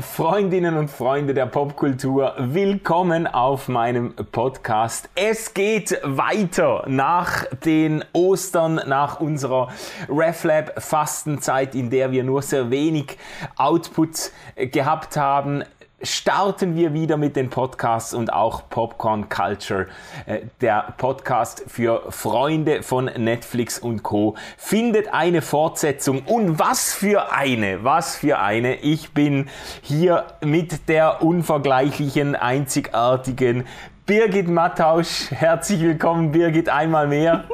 Freundinnen und Freunde der Popkultur, willkommen auf meinem Podcast. Es geht weiter nach den Ostern, nach unserer RefLab Fastenzeit, in der wir nur sehr wenig Output gehabt haben starten wir wieder mit den Podcasts und auch Popcorn Culture, äh, der Podcast für Freunde von Netflix und Co. findet eine Fortsetzung und was für eine, was für eine. Ich bin hier mit der unvergleichlichen, einzigartigen Birgit Mattausch. Herzlich willkommen, Birgit, einmal mehr.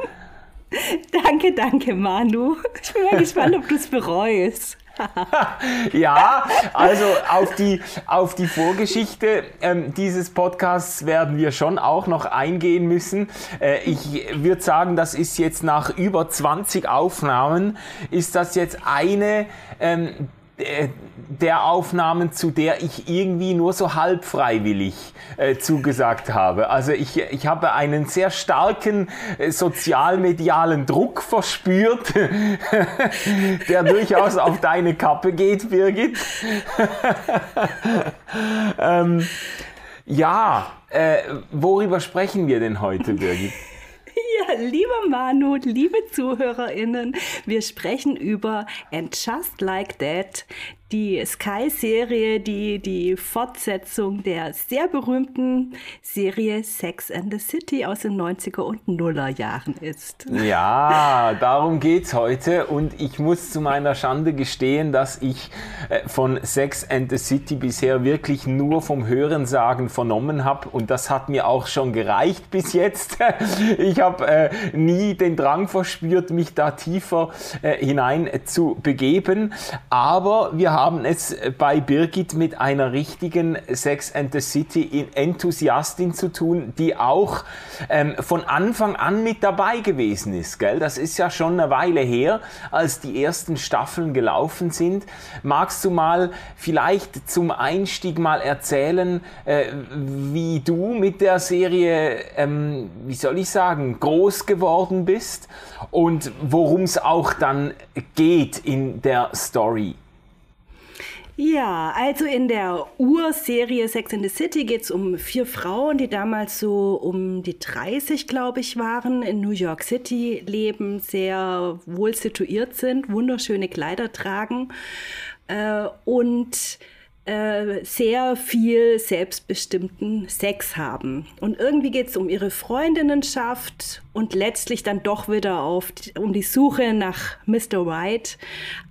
danke, danke, Manu. Ich bin mal gespannt, ob du es bereust. ja, also auf die, auf die Vorgeschichte ähm, dieses Podcasts werden wir schon auch noch eingehen müssen. Äh, ich würde sagen, das ist jetzt nach über 20 Aufnahmen, ist das jetzt eine ähm, äh, der Aufnahmen, zu der ich irgendwie nur so halb freiwillig äh, zugesagt habe. Also ich, ich habe einen sehr starken äh, sozialmedialen Druck verspürt, der durchaus auf deine Kappe geht, Birgit. ähm, ja, äh, worüber sprechen wir denn heute, Birgit? Ja, lieber Manu, liebe ZuhörerInnen, wir sprechen über And Just Like That, die Sky-Serie, die die Fortsetzung der sehr berühmten Serie Sex and the City aus den 90er und Nuller Jahren ist. Ja, darum geht's heute und ich muss zu meiner Schande gestehen, dass ich äh, von Sex and the City bisher wirklich nur vom Hörensagen vernommen habe und das hat mir auch schon gereicht bis jetzt. Ich habe äh, nie den Drang verspürt, mich da tiefer äh, hinein zu begeben, aber wir haben es bei Birgit mit einer richtigen Sex and the City Enthusiastin zu tun, die auch ähm, von Anfang an mit dabei gewesen ist. Gell? Das ist ja schon eine Weile her, als die ersten Staffeln gelaufen sind. Magst du mal vielleicht zum Einstieg mal erzählen, äh, wie du mit der Serie, ähm, wie soll ich sagen, groß geworden bist und worum es auch dann geht in der Story? Ja, also in der Urserie Sex in the City geht es um vier Frauen, die damals so um die 30, glaube ich, waren, in New York City leben, sehr wohl situiert sind, wunderschöne Kleider tragen. Äh, und äh, sehr viel selbstbestimmten Sex haben. Und irgendwie geht es um ihre Freundinnenschaft und letztlich dann doch wieder auf, um die Suche nach Mr. White,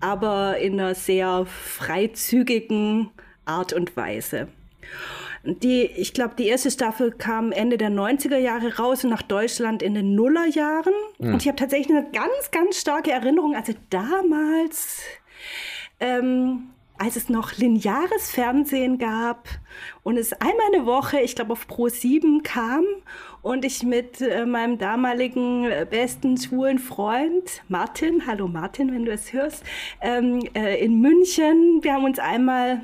aber in einer sehr freizügigen Art und Weise. Die, ich glaube, die erste Staffel kam Ende der 90er Jahre raus und nach Deutschland in den Nullerjahren. Mhm. Und ich habe tatsächlich eine ganz, ganz starke Erinnerung. Also damals ähm, als es noch lineares Fernsehen gab und es einmal eine Woche, ich glaube auf Pro 7 kam und ich mit äh, meinem damaligen äh, besten schwulen Freund Martin, hallo Martin, wenn du es hörst, ähm, äh, in München, wir haben uns einmal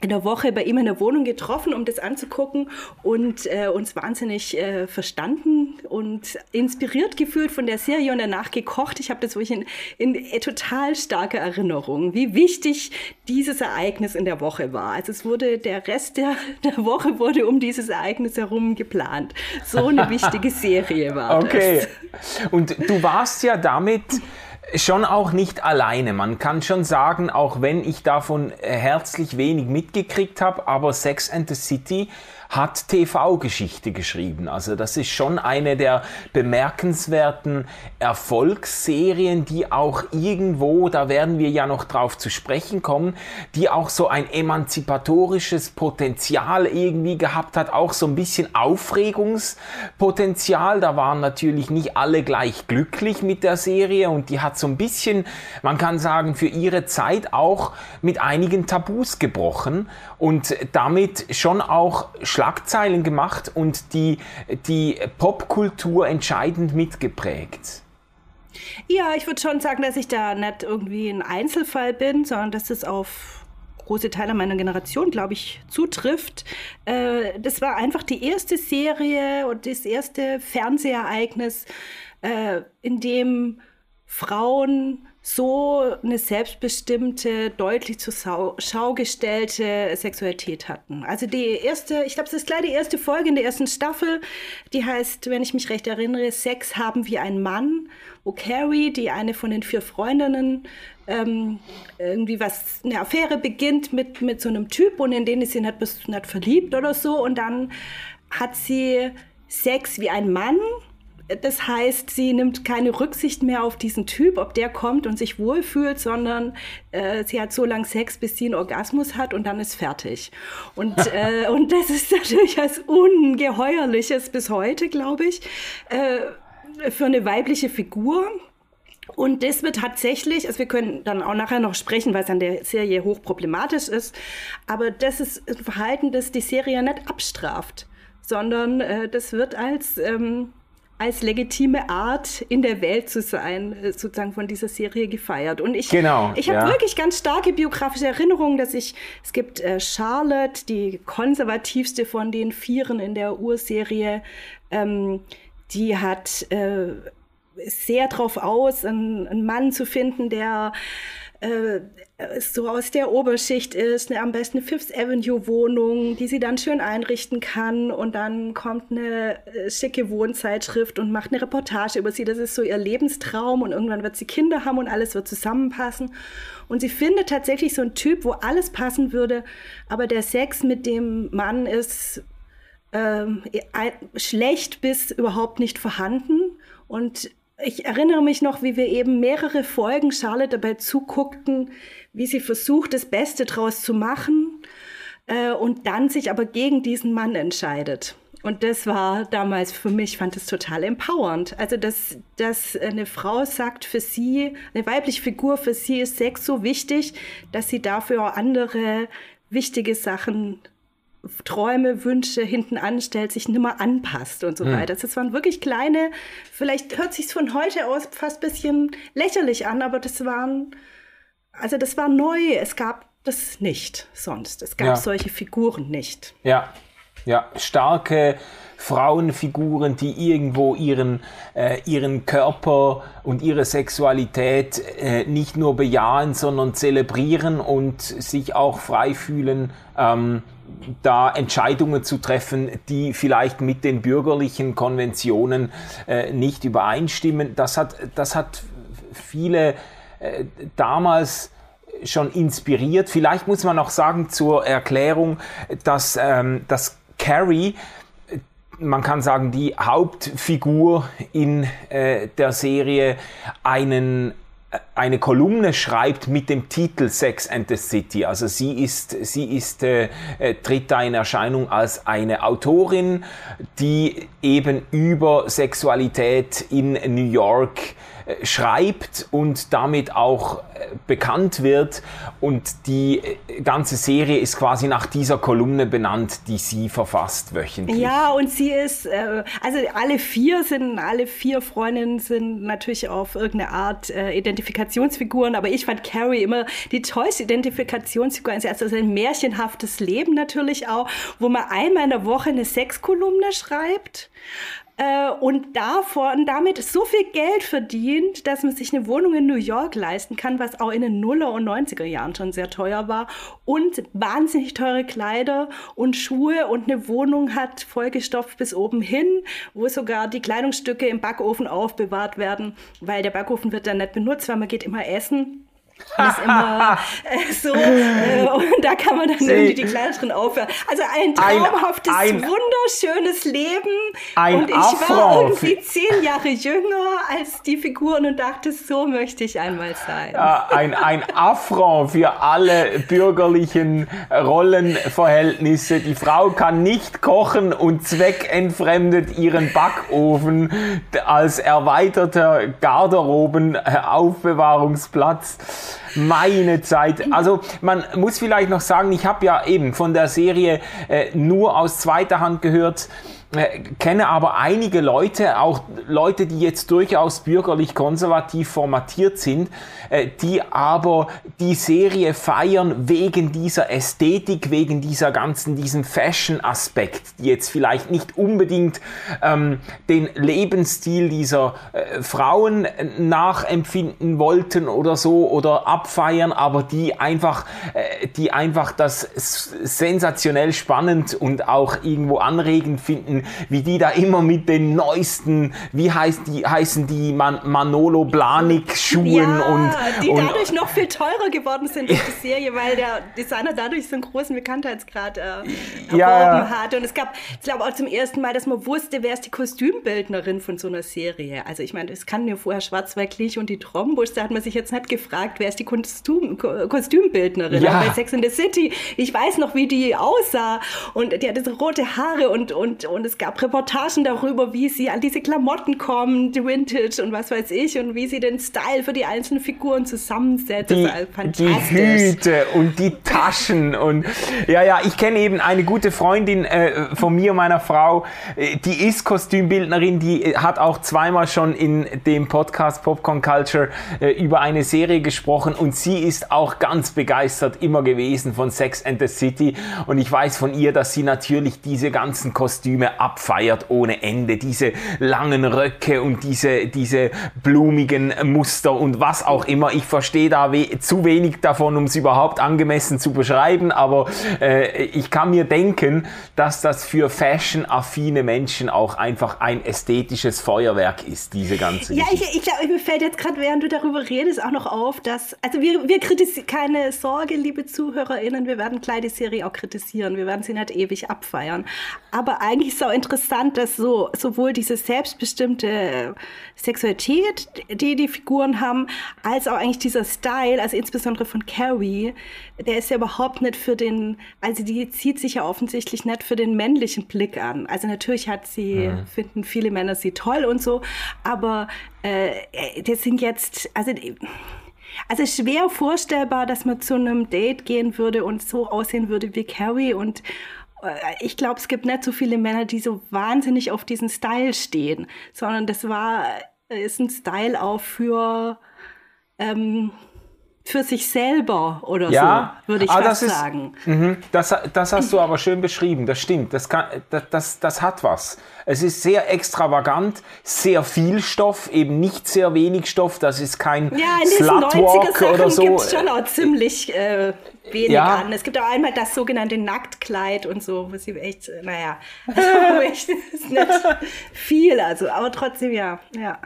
in der Woche bei ihm in der Wohnung getroffen, um das anzugucken und äh, uns wahnsinnig äh, verstanden und inspiriert gefühlt von der Serie und danach gekocht. Ich habe das wirklich in, in äh, total starker Erinnerung, wie wichtig dieses Ereignis in der Woche war. Also es wurde der Rest der, der Woche wurde um dieses Ereignis herum geplant. So eine wichtige Serie war okay. das. Okay. Und du warst ja damit schon auch nicht alleine. Man kann schon sagen, auch wenn ich davon herzlich wenig mitgekriegt habe, aber Sex and the City hat TV-Geschichte geschrieben. Also das ist schon eine der bemerkenswerten Erfolgsserien, die auch irgendwo, da werden wir ja noch drauf zu sprechen kommen, die auch so ein emanzipatorisches Potenzial irgendwie gehabt hat, auch so ein bisschen Aufregungspotenzial. Da waren natürlich nicht alle gleich glücklich mit der Serie und die hat so ein bisschen, man kann sagen, für ihre Zeit auch mit einigen Tabus gebrochen und damit schon auch Schlagzeilen gemacht und die, die Popkultur entscheidend mitgeprägt. Ja, ich würde schon sagen, dass ich da nicht irgendwie ein Einzelfall bin, sondern dass es auf große Teile meiner Generation, glaube ich, zutrifft. Äh, das war einfach die erste Serie und das erste Fernsehereignis, äh, in dem Frauen so eine selbstbestimmte, deutlich zur Schau gestellte Sexualität hatten. Also die erste, ich glaube, es ist gleich die erste Folge in der ersten Staffel, die heißt, wenn ich mich recht erinnere, Sex haben wie ein Mann, wo Carrie, die eine von den vier Freundinnen, ähm, irgendwie was, eine Affäre beginnt mit, mit so einem Typ und in den ist sie nicht, nicht verliebt oder so und dann hat sie Sex wie ein Mann das heißt, sie nimmt keine Rücksicht mehr auf diesen Typ, ob der kommt und sich wohlfühlt, sondern äh, sie hat so lange Sex, bis sie einen Orgasmus hat und dann ist fertig. Und, äh, und das ist natürlich was Ungeheuerliches bis heute, glaube ich, äh, für eine weibliche Figur. Und das wird tatsächlich, also wir können dann auch nachher noch sprechen, weil es an der Serie hochproblematisch ist, aber das ist ein Verhalten, das die Serie nicht abstraft, sondern äh, das wird als ähm, als legitime Art in der Welt zu sein, äh, sozusagen von dieser Serie gefeiert. Und ich, genau, ich habe ja. wirklich ganz starke biografische Erinnerungen, dass ich, es gibt äh, Charlotte, die konservativste von den Vieren in der Urserie, ähm, die hat äh, sehr drauf aus, einen, einen Mann zu finden, der äh, so aus der Oberschicht ist, eine, am besten eine Fifth Avenue Wohnung, die sie dann schön einrichten kann und dann kommt eine äh, schicke Wohnzeitschrift und macht eine Reportage über sie. Das ist so ihr Lebenstraum und irgendwann wird sie Kinder haben und alles wird zusammenpassen. Und sie findet tatsächlich so einen Typ, wo alles passen würde, aber der Sex mit dem Mann ist ähm, schlecht bis überhaupt nicht vorhanden und ich erinnere mich noch, wie wir eben mehrere Folgen Charlotte dabei zuguckten, wie sie versucht, das Beste draus zu machen äh, und dann sich aber gegen diesen Mann entscheidet. Und das war damals für mich, fand es total empowernd. Also, dass, dass eine Frau sagt, für sie, eine weibliche Figur, für sie ist Sex so wichtig, dass sie dafür auch andere wichtige Sachen Träume, Wünsche hinten anstellt, sich nimmer anpasst und so hm. weiter. Das waren wirklich kleine, vielleicht hört sich von heute aus fast ein bisschen lächerlich an, aber das waren, also das war neu. Es gab das nicht sonst. Es gab ja. solche Figuren nicht. Ja, ja, starke Frauenfiguren, die irgendwo ihren, äh, ihren Körper und ihre Sexualität äh, nicht nur bejahen, sondern zelebrieren und sich auch frei fühlen. Ähm, da Entscheidungen zu treffen, die vielleicht mit den bürgerlichen Konventionen äh, nicht übereinstimmen. Das hat, das hat viele äh, damals schon inspiriert. Vielleicht muss man auch sagen zur Erklärung, dass, ähm, dass Carrie man kann sagen, die Hauptfigur in äh, der Serie einen eine Kolumne schreibt mit dem Titel Sex and the City. Also sie ist, sie ist, äh, äh, tritt da in Erscheinung als eine Autorin, die eben über Sexualität in New York schreibt und damit auch äh, bekannt wird. Und die äh, ganze Serie ist quasi nach dieser Kolumne benannt, die sie verfasst wöchentlich. Ja, und sie ist, also alle vier sind, alle vier Freundinnen sind natürlich auf irgendeine Art Identifikationsfiguren, aber ich fand Carrie immer die tollste Identifikationsfigur. Also ein märchenhaftes Leben natürlich auch, wo man einmal in der Woche eine Sexkolumne schreibt äh, und davon damit so viel Geld verdient, dass man sich eine Wohnung in New York leisten kann, was auch in den Nuller- und 90er Jahren schon sehr teuer war und wahnsinnig teure Kleider und Schuhe und eine Wohnung hat vollgestopft bis oben hin, wo sogar die Kleidungsstücke im Backofen aufbewahrt werden, weil der Backofen wird dann nicht benutzt, weil man geht immer essen ist immer äh, so. Äh, und da kann man dann See. irgendwie die Kleider drin aufhören. Also ein traumhaftes, ein, ein, wunderschönes Leben. Ein und ich Affront. war irgendwie zehn Jahre jünger als die Figuren und dachte, so möchte ich einmal sein. Ja, ein, ein Affront für alle bürgerlichen Rollenverhältnisse. Die Frau kann nicht kochen und zweckentfremdet ihren Backofen als erweiterter Garderobenaufbewahrungsplatz meine Zeit. Also man muss vielleicht noch sagen, ich habe ja eben von der Serie äh, nur aus zweiter Hand gehört, äh, kenne aber einige Leute, auch Leute, die jetzt durchaus bürgerlich konservativ formatiert sind, äh, die aber die Serie feiern wegen dieser Ästhetik, wegen dieser ganzen, diesem Fashion-Aspekt, die jetzt vielleicht nicht unbedingt ähm, den Lebensstil dieser äh, Frauen nachempfinden wollten oder so oder abfeiern, aber die einfach, äh, die einfach das sensationell spannend und auch irgendwo anregend finden, wie die da immer mit den neuesten, wie heißt die, heißen die Man Manolo Blanik Schuhen ja, und die und, dadurch noch viel teurer geworden sind durch die Serie, weil der Designer dadurch so einen großen Bekanntheitsgrad äh, erworben ja. hat. Und es gab, ich glaube auch zum ersten Mal, dass man wusste, wer ist die Kostümbildnerin von so einer Serie. Also ich meine, es kann mir vorher Schwarzwaldklich und die Trombus, da hat man sich jetzt nicht gefragt, wer ist die Kostüm, Kostümbildnerin. Ja. Bei Sex in the City, ich weiß noch, wie die aussah und die hatte so rote Haare und, und, und es gab Reportagen darüber, wie sie an diese Klamotten kommt, Vintage und was weiß ich und wie sie den Style für die einzelnen Figuren zusammensetzt. Die, die Hüte und die Taschen und ja, ja, ich kenne eben eine gute Freundin äh, von mir, meiner Frau, äh, die ist Kostümbildnerin, die hat auch zweimal schon in dem Podcast Popcorn Culture äh, über eine Serie gesprochen und sie ist auch ganz begeistert immer gewesen von Sex and the City und ich weiß von ihr, dass sie natürlich diese ganzen Kostüme abfeiert ohne Ende, diese langen Röcke und diese, diese blumigen Muster und was auch immer. Ich verstehe da we zu wenig davon, um es überhaupt angemessen zu beschreiben, aber äh, ich kann mir denken, dass das für fashion-affine Menschen auch einfach ein ästhetisches Feuerwerk ist, diese ganze Ja, Geschichte. ich, ich glaube, mir fällt jetzt gerade, während du darüber redest, auch noch auf, dass, also wir, wir kritisieren, keine Sorge, liebe ZuhörerInnen, wir werden gleich die Serie auch kritisieren, wir werden sie nicht ewig abfeiern. Aber eigentlich ist auch interessant, dass so, sowohl diese selbstbestimmte Sexualität, die die Figuren haben, als auch eigentlich dieser Style, also insbesondere von Carrie, der ist ja überhaupt nicht für den, also die zieht sich ja offensichtlich nicht für den männlichen Blick an. Also natürlich hat sie, mhm. finden viele Männer sie toll und so, aber äh, das sind jetzt, also also schwer vorstellbar, dass man zu einem Date gehen würde und so aussehen würde wie Carrie und äh, ich glaube, es gibt nicht so viele Männer, die so wahnsinnig auf diesen Style stehen, sondern das war, äh, ist ein Style auch für, ähm, für sich selber oder ja, so, würde ich fast ist, sagen. Mh, das, das hast du aber schön beschrieben, das stimmt, das, kann, das, das, das hat was. Es ist sehr extravagant, sehr viel Stoff, eben nicht sehr wenig Stoff, das ist kein ja, in Slutwalk oder so. gibt schon auch ziemlich äh, wenig ja. an. Es gibt auch einmal das sogenannte Nacktkleid und so, wo sie echt, naja, also echt, ist nicht viel, also, aber trotzdem ja, ja.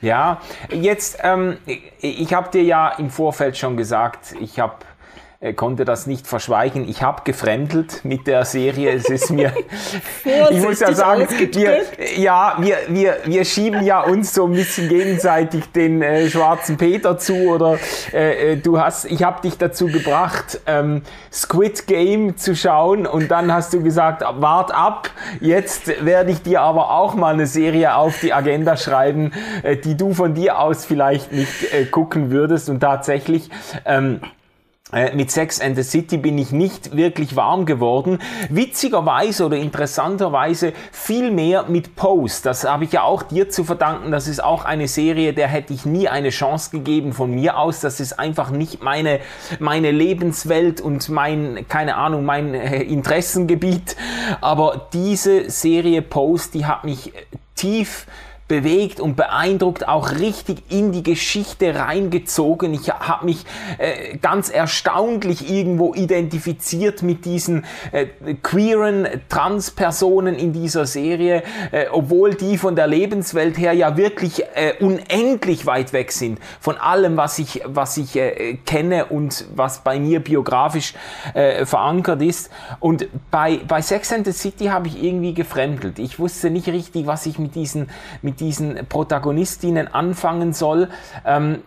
Ja, jetzt, ähm, ich habe dir ja im Vorfeld schon gesagt, ich habe äh, konnte das nicht verschweigen. Ich habe gefremdelt mit der Serie. Es ist mir, ich muss ja sagen, wir, ja, wir, wir, wir schieben ja uns so ein bisschen gegenseitig den äh, schwarzen Peter zu oder äh, äh du hast, ich habe dich dazu gebracht, ähm, Squid Game zu schauen und dann hast du gesagt, wart ab, jetzt werde ich dir aber auch mal eine Serie auf die Agenda schreiben, äh, die du von dir aus vielleicht nicht äh, gucken würdest und tatsächlich ähm, äh, mit Sex and the City bin ich nicht wirklich warm geworden. Witzigerweise oder interessanterweise viel mehr mit Post. Das habe ich ja auch dir zu verdanken. Das ist auch eine Serie, der hätte ich nie eine Chance gegeben von mir aus. Das ist einfach nicht meine, meine Lebenswelt und mein, keine Ahnung, mein äh, Interessengebiet. Aber diese Serie Post, die hat mich tief bewegt und beeindruckt, auch richtig in die Geschichte reingezogen. Ich habe mich äh, ganz erstaunlich irgendwo identifiziert mit diesen äh, queeren Transpersonen in dieser Serie, äh, obwohl die von der Lebenswelt her ja wirklich äh, unendlich weit weg sind von allem, was ich, was ich äh, kenne und was bei mir biografisch äh, verankert ist. Und bei, bei Sex and the City habe ich irgendwie gefremdelt. Ich wusste nicht richtig, was ich mit diesen, mit diesen Protagonistinnen anfangen soll. Ähm,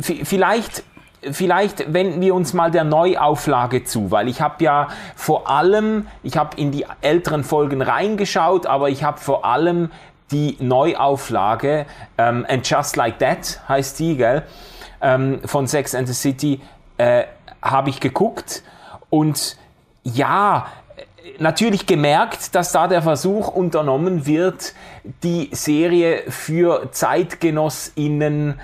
vielleicht vielleicht wenden wir uns mal der Neuauflage zu, weil ich habe ja vor allem, ich habe in die älteren Folgen reingeschaut, aber ich habe vor allem die Neuauflage, ähm, And Just Like That heißt die, gell, ähm, von Sex and the City, äh, habe ich geguckt und ja, natürlich gemerkt, dass da der Versuch unternommen wird, die Serie für Zeitgenossinnen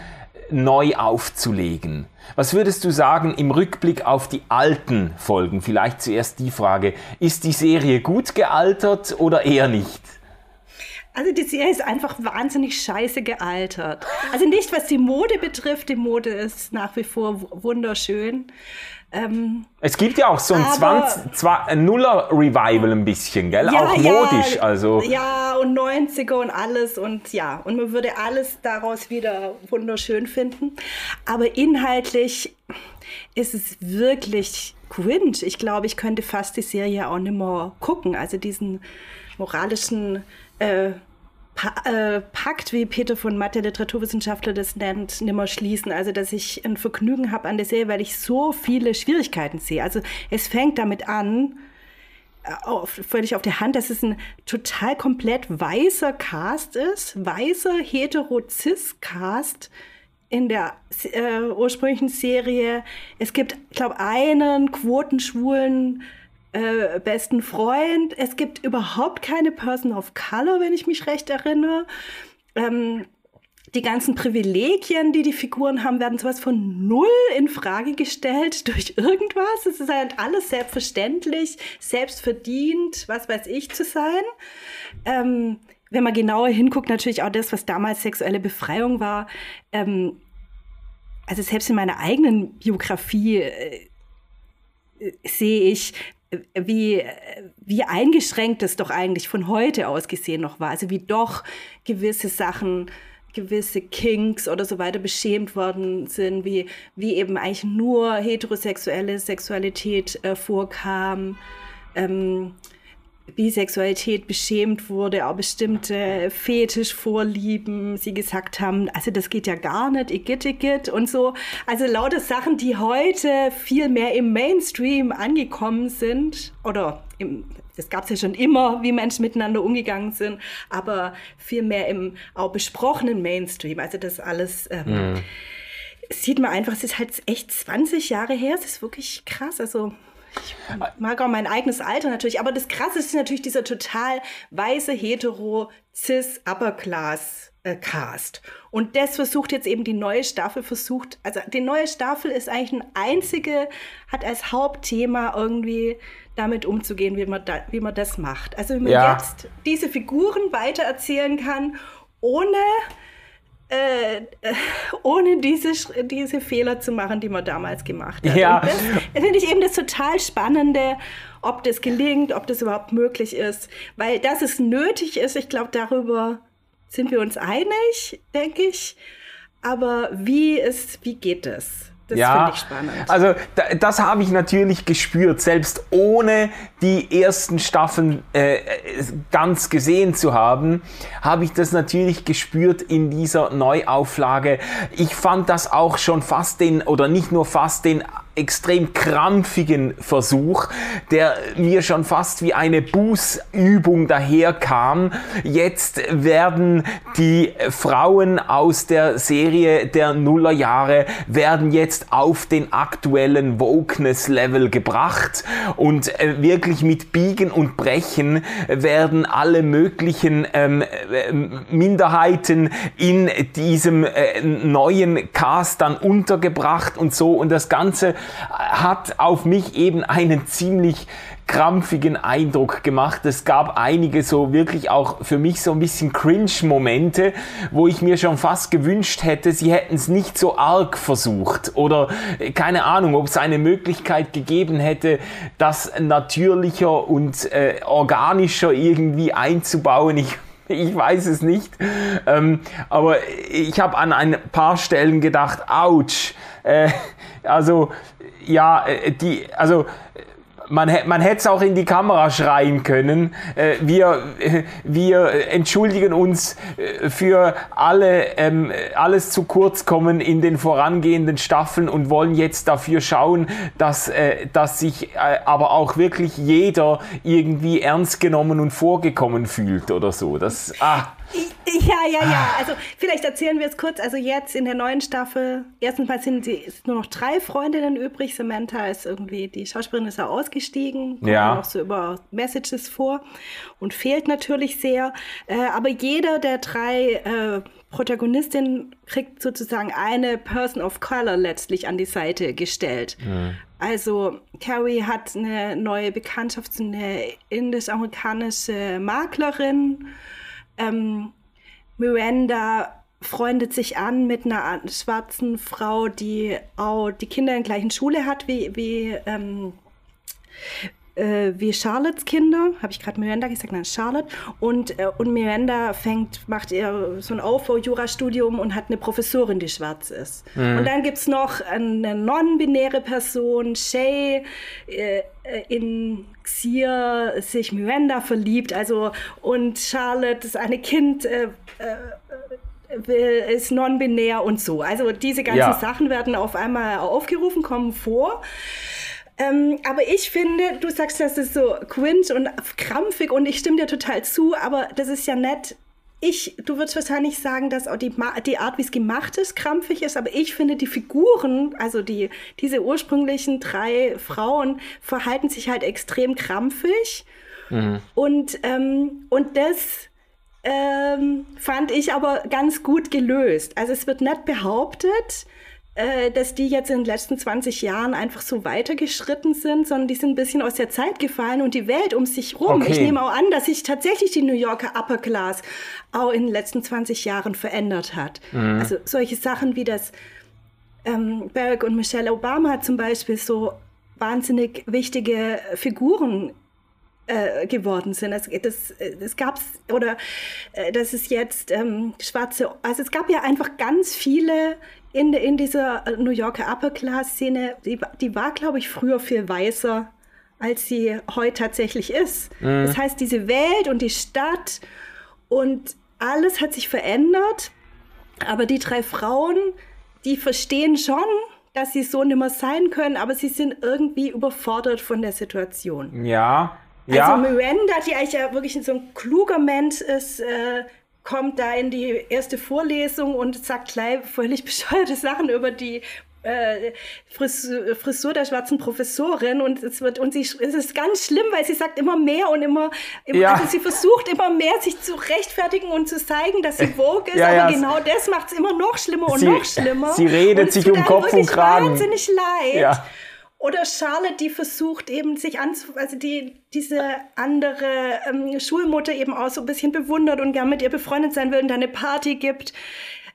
neu aufzulegen. Was würdest du sagen im Rückblick auf die alten Folgen? Vielleicht zuerst die Frage, ist die Serie gut gealtert oder eher nicht? Also die Serie ist einfach wahnsinnig scheiße gealtert. Also nicht, was die Mode betrifft. Die Mode ist nach wie vor wunderschön. Ähm, es gibt ja auch so ein, 20, ein Nuller-Revival ein bisschen, gell? Ja, auch modisch. Ja, also. ja, und 90er und alles und ja, und man würde alles daraus wieder wunderschön finden. Aber inhaltlich ist es wirklich cringe. Ich glaube, ich könnte fast die Serie auch nicht mehr gucken. Also diesen moralischen äh, äh, Pakt, wie Peter von Matt, der Literaturwissenschaftler, das nennt, nimmer schließen. Also, dass ich ein Vergnügen habe an der Serie, weil ich so viele Schwierigkeiten sehe. Also, es fängt damit an, äh, auf, völlig auf der Hand, dass es ein total komplett weißer Cast ist, weißer hetero-cis-Cast in der äh, ursprünglichen Serie. Es gibt, glaube, einen quotenschwulen äh, besten Freund. Es gibt überhaupt keine Person of Color, wenn ich mich recht erinnere. Ähm, die ganzen Privilegien, die die Figuren haben, werden sowas von null in Frage gestellt durch irgendwas. Es ist halt alles selbstverständlich, selbstverdient, was weiß ich zu sein. Ähm, wenn man genauer hinguckt, natürlich auch das, was damals sexuelle Befreiung war. Ähm, also selbst in meiner eigenen Biografie äh, sehe ich, wie, wie eingeschränkt es doch eigentlich von heute aus gesehen noch war. Also wie doch gewisse Sachen, gewisse Kinks oder so weiter beschämt worden sind, wie, wie eben eigentlich nur heterosexuelle Sexualität äh, vorkam. Ähm, Bisexualität beschämt wurde, auch bestimmte Fetischvorlieben, sie gesagt haben, also das geht ja gar nicht, igitt, igitt und so. Also lauter Sachen, die heute viel mehr im Mainstream angekommen sind oder im, das gab es ja schon immer, wie Menschen miteinander umgegangen sind, aber viel mehr im auch besprochenen Mainstream. Also das alles ähm, mhm. sieht man einfach, es ist halt echt 20 Jahre her, es ist wirklich krass. Also ich mag auch mein eigenes Alter natürlich, aber das Krasse ist natürlich dieser total weiße, hetero, cis, upper class äh, Cast. Und das versucht jetzt eben die neue Staffel versucht, also die neue Staffel ist eigentlich ein einzige, hat als Hauptthema irgendwie damit umzugehen, wie man, da, wie man das macht. Also wie man ja. jetzt diese Figuren weitererzählen kann, ohne äh, ohne diese, diese Fehler zu machen, die man damals gemacht hat. Ja. Und das finde ich eben das total Spannende, ob das gelingt, ob das überhaupt möglich ist. Weil dass es nötig ist, ich glaube, darüber sind wir uns einig, denke ich. Aber wie ist, wie geht es? Das ja, finde ich spannend. Also das habe ich natürlich gespürt, selbst ohne die ersten Staffeln äh, ganz gesehen zu haben, habe ich das natürlich gespürt in dieser Neuauflage. Ich fand das auch schon fast den, oder nicht nur fast den extrem krampfigen Versuch, der mir schon fast wie eine Bußübung daherkam. Jetzt werden die Frauen aus der Serie der Nullerjahre werden jetzt auf den aktuellen Wokeness-Level gebracht und äh, wirklich mit Biegen und Brechen werden alle möglichen ähm, äh, Minderheiten in diesem äh, neuen Cast dann untergebracht und so und das Ganze hat auf mich eben einen ziemlich krampfigen Eindruck gemacht. Es gab einige so wirklich auch für mich so ein bisschen Cringe-Momente, wo ich mir schon fast gewünscht hätte, sie hätten es nicht so arg versucht oder äh, keine Ahnung, ob es eine Möglichkeit gegeben hätte, das natürlicher und äh, organischer irgendwie einzubauen. Ich ich weiß es nicht. Ähm, aber ich habe an ein paar Stellen gedacht, ouch. Äh, also ja, äh, die, also man, man hätte es auch in die Kamera schreien können. Äh, wir, äh, wir entschuldigen uns für alle, ähm, alles zu kurz kommen in den vorangehenden Staffeln und wollen jetzt dafür schauen, dass, dass sich aber auch wirklich jeder irgendwie ernst genommen und vorgekommen fühlt oder so. Das, ah. Ja, ja, ja. Also vielleicht erzählen wir es kurz. Also jetzt in der neuen Staffel, erstens mal sind sie ist nur noch drei Freundinnen übrig. Samantha ist irgendwie, die Schauspielerin ist ja ausgestiegen, kommt ja. noch so über Messages vor und fehlt natürlich sehr. Äh, aber jeder der drei äh, Protagonistinnen kriegt sozusagen eine Person of Color letztlich an die Seite gestellt. Mhm. Also Carrie hat eine neue Bekanntschaft, eine indisch-amerikanische Maklerin. Ähm, Miranda freundet sich an mit einer schwarzen Frau, die auch die Kinder in der gleichen Schule hat wie, wie ähm, äh, wie Charlottes Kinder, habe ich gerade Miranda gesagt, nein, Charlotte. Und, äh, und Miranda fängt, macht ihr so ein Aufbau-Jurastudium und hat eine Professorin, die schwarz ist. Mhm. Und dann gibt es noch eine non-binäre Person, Shay, äh, in Xir sich Miranda verliebt, also und Charlotte ist eine Kind, äh, äh, ist non-binär und so. Also diese ganzen ja. Sachen werden auf einmal aufgerufen, kommen vor. Ähm, aber ich finde, du sagst, das ist so cringe und krampfig und ich stimme dir total zu, aber das ist ja nett. Ich, du würdest wahrscheinlich sagen, dass auch die, die Art, wie es gemacht ist, krampfig ist, aber ich finde, die Figuren, also die, diese ursprünglichen drei Frauen, verhalten sich halt extrem krampfig. Mhm. Und, ähm, und das ähm, fand ich aber ganz gut gelöst. Also es wird nicht behauptet, äh, dass die jetzt in den letzten 20 Jahren einfach so weitergeschritten sind, sondern die sind ein bisschen aus der Zeit gefallen und die Welt um sich rum. Okay. Ich nehme auch an, dass sich tatsächlich die New Yorker Upper Class auch in den letzten 20 Jahren verändert hat. Mhm. Also solche Sachen wie das ähm, Barack und Michelle Obama zum Beispiel so wahnsinnig wichtige Figuren äh, geworden sind. Das, das, das gab's oder äh, das ist jetzt ähm, schwarze. Also es gab ja einfach ganz viele in, in dieser New Yorker Upper-Class-Szene, die, die war, glaube ich, früher viel weißer, als sie heute tatsächlich ist. Mhm. Das heißt, diese Welt und die Stadt und alles hat sich verändert, aber die drei Frauen, die verstehen schon, dass sie so nicht mehr sein können, aber sie sind irgendwie überfordert von der Situation. Ja. Ja. Also Miranda, die eigentlich ja wirklich so ein kluger Mensch ist, äh, kommt da in die erste Vorlesung und sagt gleich völlig bescheuerte Sachen über die äh, Frisur, Frisur der schwarzen Professorin und es wird und sie es ist ganz schlimm, weil sie sagt immer mehr und immer, immer ja. also sie versucht immer mehr sich zu rechtfertigen und zu zeigen, dass sie vogue ist, ja, aber ja, genau das macht es immer noch schlimmer und sie, noch schlimmer. Sie redet sich um Kopf und Kragen. wahnsinnig leid. Ja. Oder Charlotte, die versucht eben sich an, also die diese andere ähm, Schulmutter eben auch so ein bisschen bewundert und gern mit ihr befreundet sein will und da eine Party gibt,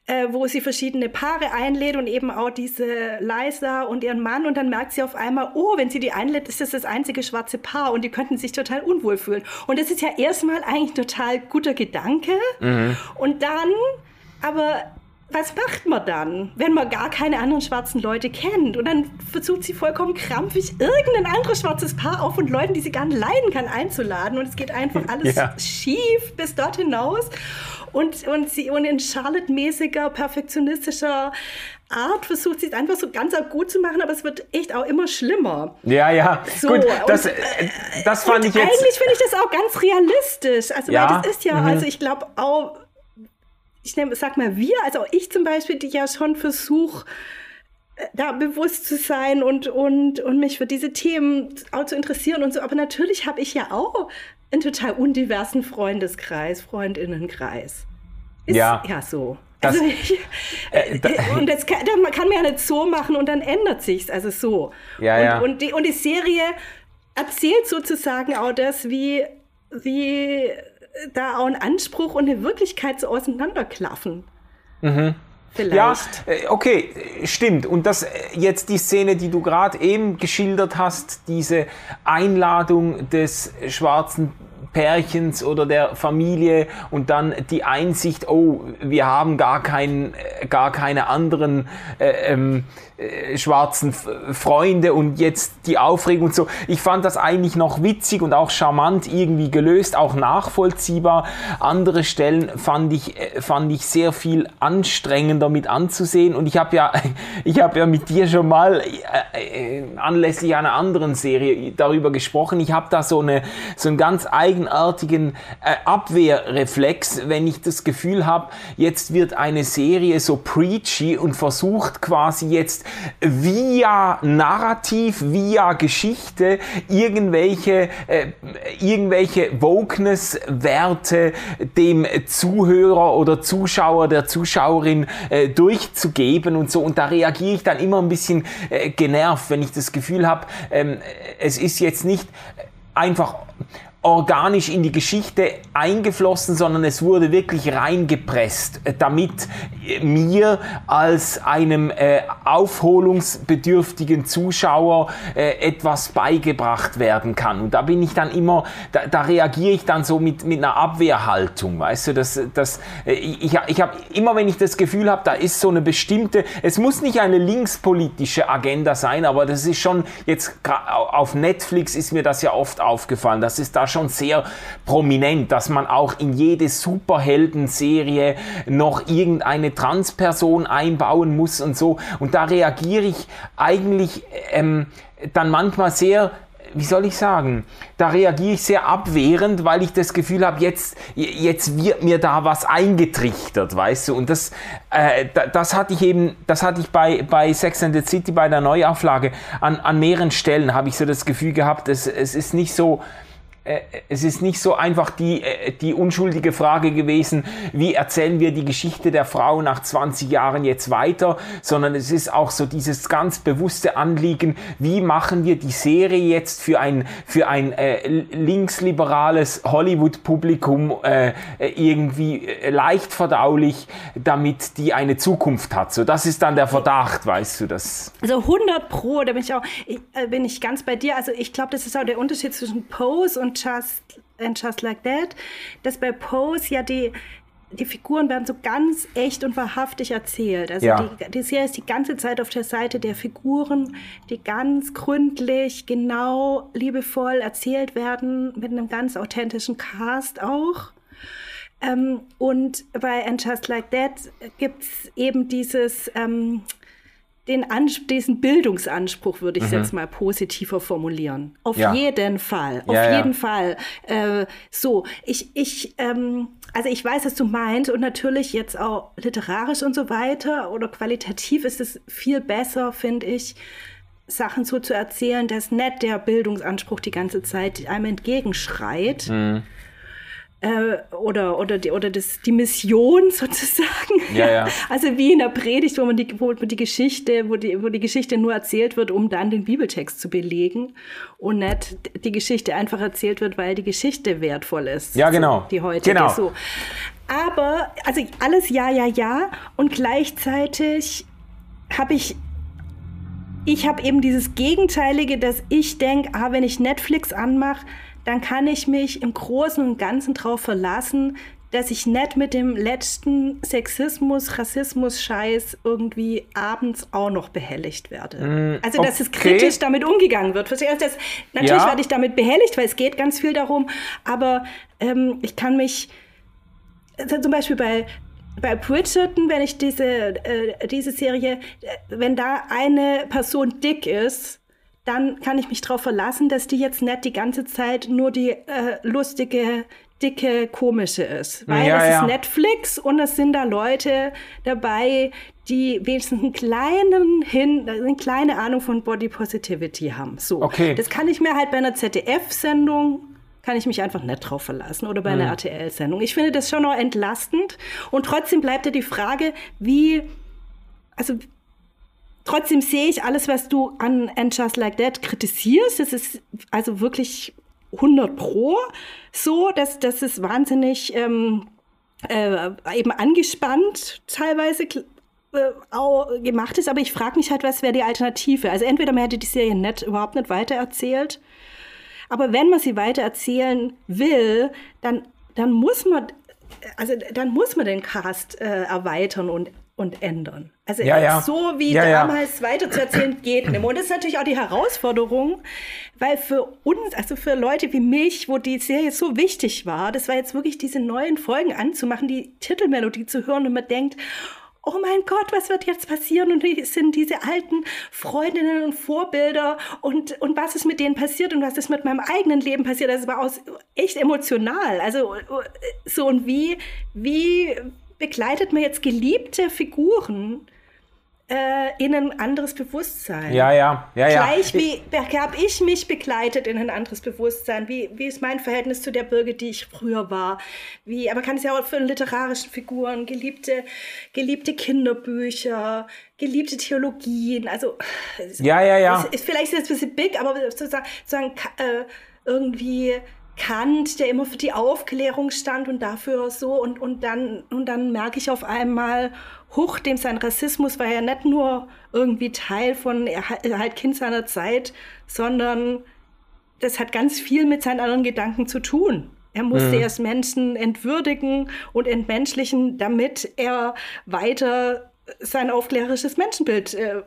äh, wo sie verschiedene Paare einlädt und eben auch diese Liza und ihren Mann und dann merkt sie auf einmal, oh, wenn sie die einlädt, ist das das einzige schwarze Paar und die könnten sich total unwohl fühlen. Und das ist ja erstmal eigentlich total guter Gedanke. Mhm. Und dann aber was macht man dann, wenn man gar keine anderen schwarzen Leute kennt? Und dann versucht sie vollkommen krampfig, irgendein anderes schwarzes Paar auf und Leuten, die sie gar nicht leiden kann, einzuladen. Und es geht einfach alles ja. schief bis dort hinaus. Und, und, sie, und in Charlotte-mäßiger, perfektionistischer Art versucht sie es einfach so ganz gut zu machen, aber es wird echt auch immer schlimmer. Ja, ja. So, Gut, das, und, äh, das fand ich jetzt. Eigentlich finde ich das auch ganz realistisch. Also, ja. weil das ist ja, mhm. also ich glaube auch ich nehme, sag mal wir, also ich zum Beispiel, die ja schon versuche, äh, da bewusst zu sein und, und, und mich für diese Themen auch zu interessieren und so. Aber natürlich habe ich ja auch einen total undiversen Freundeskreis, Freundinnenkreis. Ist ja, ja so. Das, also ich, äh, da, äh, und das kann, man kann mir ja nicht so machen und dann ändert sich's. Also so. Ja, und, ja. Und, die, und die Serie erzählt sozusagen auch das, wie, wie da auch ein Anspruch und eine Wirklichkeit so auseinanderklaffen. Mhm. Vielleicht. Ja, äh, okay, stimmt. Und das äh, jetzt die Szene, die du gerade eben geschildert hast, diese Einladung des schwarzen Pärchens oder der Familie und dann die Einsicht, oh, wir haben gar, kein, äh, gar keine anderen äh, ähm, äh, schwarzen Freunde und jetzt die Aufregung und so. Ich fand das eigentlich noch witzig und auch charmant irgendwie gelöst, auch nachvollziehbar. Andere Stellen fand ich, äh, fand ich sehr viel anstrengender mit anzusehen und ich habe ja, ich habe ja mit dir schon mal äh, äh, anlässlich einer anderen Serie darüber gesprochen. Ich habe da so eine, so ein ganz eigen reflexionartigen äh, Abwehrreflex, wenn ich das Gefühl habe, jetzt wird eine Serie so preachy und versucht quasi jetzt via Narrativ, via Geschichte irgendwelche, äh, irgendwelche Wokeness-Werte dem Zuhörer oder Zuschauer, der Zuschauerin äh, durchzugeben und so. Und da reagiere ich dann immer ein bisschen äh, genervt, wenn ich das Gefühl habe, ähm, es ist jetzt nicht einfach organisch in die Geschichte eingeflossen, sondern es wurde wirklich reingepresst, äh, damit mir als einem äh, aufholungsbedürftigen Zuschauer äh, etwas beigebracht werden kann. Und da bin ich dann immer, da, da reagiere ich dann so mit, mit einer Abwehrhaltung, weißt du, dass, dass äh, ich, ich habe immer, wenn ich das Gefühl habe, da ist so eine bestimmte, es muss nicht eine linkspolitische Agenda sein, aber das ist schon jetzt auf Netflix ist mir das ja oft aufgefallen, dass es da schon sehr prominent, dass man auch in jede Superhelden-Serie noch irgendeine Transperson einbauen muss und so. Und da reagiere ich eigentlich ähm, dann manchmal sehr wie soll ich sagen, da reagiere ich sehr abwehrend, weil ich das Gefühl habe, jetzt, jetzt wird mir da was eingetrichtert, weißt du? Und das, äh, das hatte ich eben, das hatte ich bei, bei Sex and the City, bei der Neuauflage, an, an mehreren Stellen habe ich so das Gefühl gehabt, es, es ist nicht so, es ist nicht so einfach die, äh, die unschuldige Frage gewesen, wie erzählen wir die Geschichte der Frau nach 20 Jahren jetzt weiter, sondern es ist auch so dieses ganz bewusste Anliegen, wie machen wir die Serie jetzt für ein, für ein äh, linksliberales Hollywood-Publikum äh, irgendwie äh, leicht verdaulich, damit die eine Zukunft hat. So, das ist dann der Verdacht, weißt du das? Also 100 Pro, da bin ich auch, ich, bin ich ganz bei dir. Also ich glaube, das ist auch der Unterschied zwischen Pose und Just, and Just Like That, dass bei Pose ja die, die Figuren werden so ganz echt und wahrhaftig erzählt. Also ja. die, die Serie ist die ganze Zeit auf der Seite der Figuren, die ganz gründlich, genau, liebevoll erzählt werden, mit einem ganz authentischen Cast auch. Ähm, und bei And Just Like That gibt es eben dieses, ähm, den Ans diesen Bildungsanspruch würde ich mhm. jetzt mal positiver formulieren. Auf ja. jeden Fall, auf ja, jeden ja. Fall. Äh, so, ich, ich, ähm, also ich weiß, was du meinst und natürlich jetzt auch literarisch und so weiter oder qualitativ ist es viel besser, finde ich, Sachen so zu erzählen, dass nicht der Bildungsanspruch die ganze Zeit einem entgegenschreit. Mhm äh, oder, oder, die, oder das, die Mission sozusagen. Ja, ja. Also wie in der Predigt, wo man die, wo die Geschichte, wo die, wo die Geschichte nur erzählt wird, um dann den Bibeltext zu belegen und nicht die Geschichte einfach erzählt wird, weil die Geschichte wertvoll ist. Ja, genau. So, die heutige. Genau. So. Aber, also alles ja, ja, ja. Und gleichzeitig habe ich ich habe eben dieses Gegenteilige, dass ich denke, ah, wenn ich Netflix anmache, dann kann ich mich im Großen und Ganzen darauf verlassen, dass ich nicht mit dem letzten Sexismus, Rassismus-Scheiß irgendwie abends auch noch behelligt werde. Mm, also, dass okay. es kritisch damit umgegangen wird. Verstehst du? natürlich ja. werde ich damit behelligt, weil es geht ganz viel darum, aber ähm, ich kann mich, also zum Beispiel bei, bei Bridgerton, wenn ich diese, äh, diese Serie, äh, wenn da eine Person dick ist, dann kann ich mich darauf verlassen, dass die jetzt nicht die ganze Zeit nur die äh, lustige, dicke, komische ist. Weil ja, es ja. ist Netflix und es sind da Leute dabei, die wenigstens einen kleinen hin, eine kleine Ahnung von Body Positivity haben. So. Okay. Das kann ich mir halt bei einer ZDF-Sendung kann ich mich einfach nicht drauf verlassen oder bei einer mhm. RTL-Sendung. Ich finde das schon noch entlastend und trotzdem bleibt ja die Frage, wie, also Trotzdem sehe ich alles, was du an And Just Like That kritisierst. Das ist also wirklich 100 pro so, dass das ist wahnsinnig ähm, äh, eben angespannt teilweise äh, gemacht ist. Aber ich frage mich halt, was wäre die Alternative? Also entweder man hätte die Serie nicht, überhaupt nicht weitererzählt. Aber wenn man sie weitererzählen will, dann, dann muss man also dann muss man den Cast äh, erweitern und und ändern. Also ja, ja. so wie ja, damals ja. weiterzuerzählen geht nicht. Und das ist natürlich auch die Herausforderung, weil für uns, also für Leute wie mich, wo die Serie so wichtig war, das war jetzt wirklich diese neuen Folgen anzumachen, die Titelmelodie zu hören und man denkt, oh mein Gott, was wird jetzt passieren? Und wie sind diese alten Freundinnen und Vorbilder und, und was ist mit denen passiert und was ist mit meinem eigenen Leben passiert? Das war aus, echt emotional. Also so und wie, wie begleitet man jetzt geliebte Figuren? äh, in ein anderes Bewusstsein. Ja, ja, ja, ja. Gleich wie habe ich mich begleitet in ein anderes Bewusstsein. Wie, wie ist mein Verhältnis zu der Bürger, die ich früher war? Wie, aber kann es ja auch für literarischen Figuren, geliebte, geliebte Kinderbücher, geliebte Theologien. Also ja, ja, ja. Ist, ist vielleicht ist ein bisschen big, aber sozusagen, sozusagen äh, irgendwie Kant, der immer für die Aufklärung stand und dafür so und, und dann und dann merke ich auf einmal, huch, dem sein Rassismus war ja nicht nur irgendwie Teil von, er halt Kind seiner Zeit, sondern das hat ganz viel mit seinen anderen Gedanken zu tun. Er musste mhm. erst Menschen entwürdigen und entmenschlichen, damit er weiter sein aufklärerisches Menschenbild äh,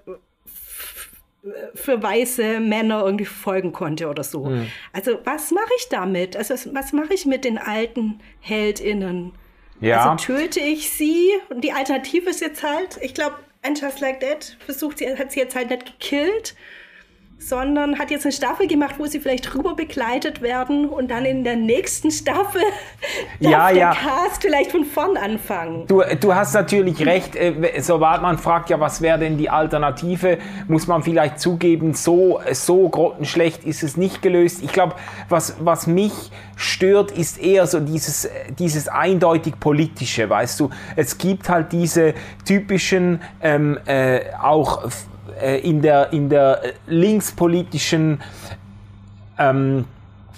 für weiße Männer irgendwie folgen konnte oder so. Mhm. Also was mache ich damit? Also was, was mache ich mit den alten HeldInnen? Ja. Also töte ich sie und die Alternative ist jetzt halt, ich glaube, And Just Like That versucht sie, hat sie jetzt halt nicht gekillt, sondern hat jetzt eine Staffel gemacht, wo sie vielleicht rüber begleitet werden und dann in der nächsten Staffel ja, der ja. Cast vielleicht von vorn anfangen. Du, du hast natürlich recht, äh, sobald man fragt, ja, was wäre denn die Alternative, muss man vielleicht zugeben, so, so grottenschlecht ist es nicht gelöst. Ich glaube, was, was mich stört, ist eher so dieses, dieses eindeutig politische, weißt du. Es gibt halt diese typischen ähm, äh, auch äh, in der, in der linkspolitischen ähm,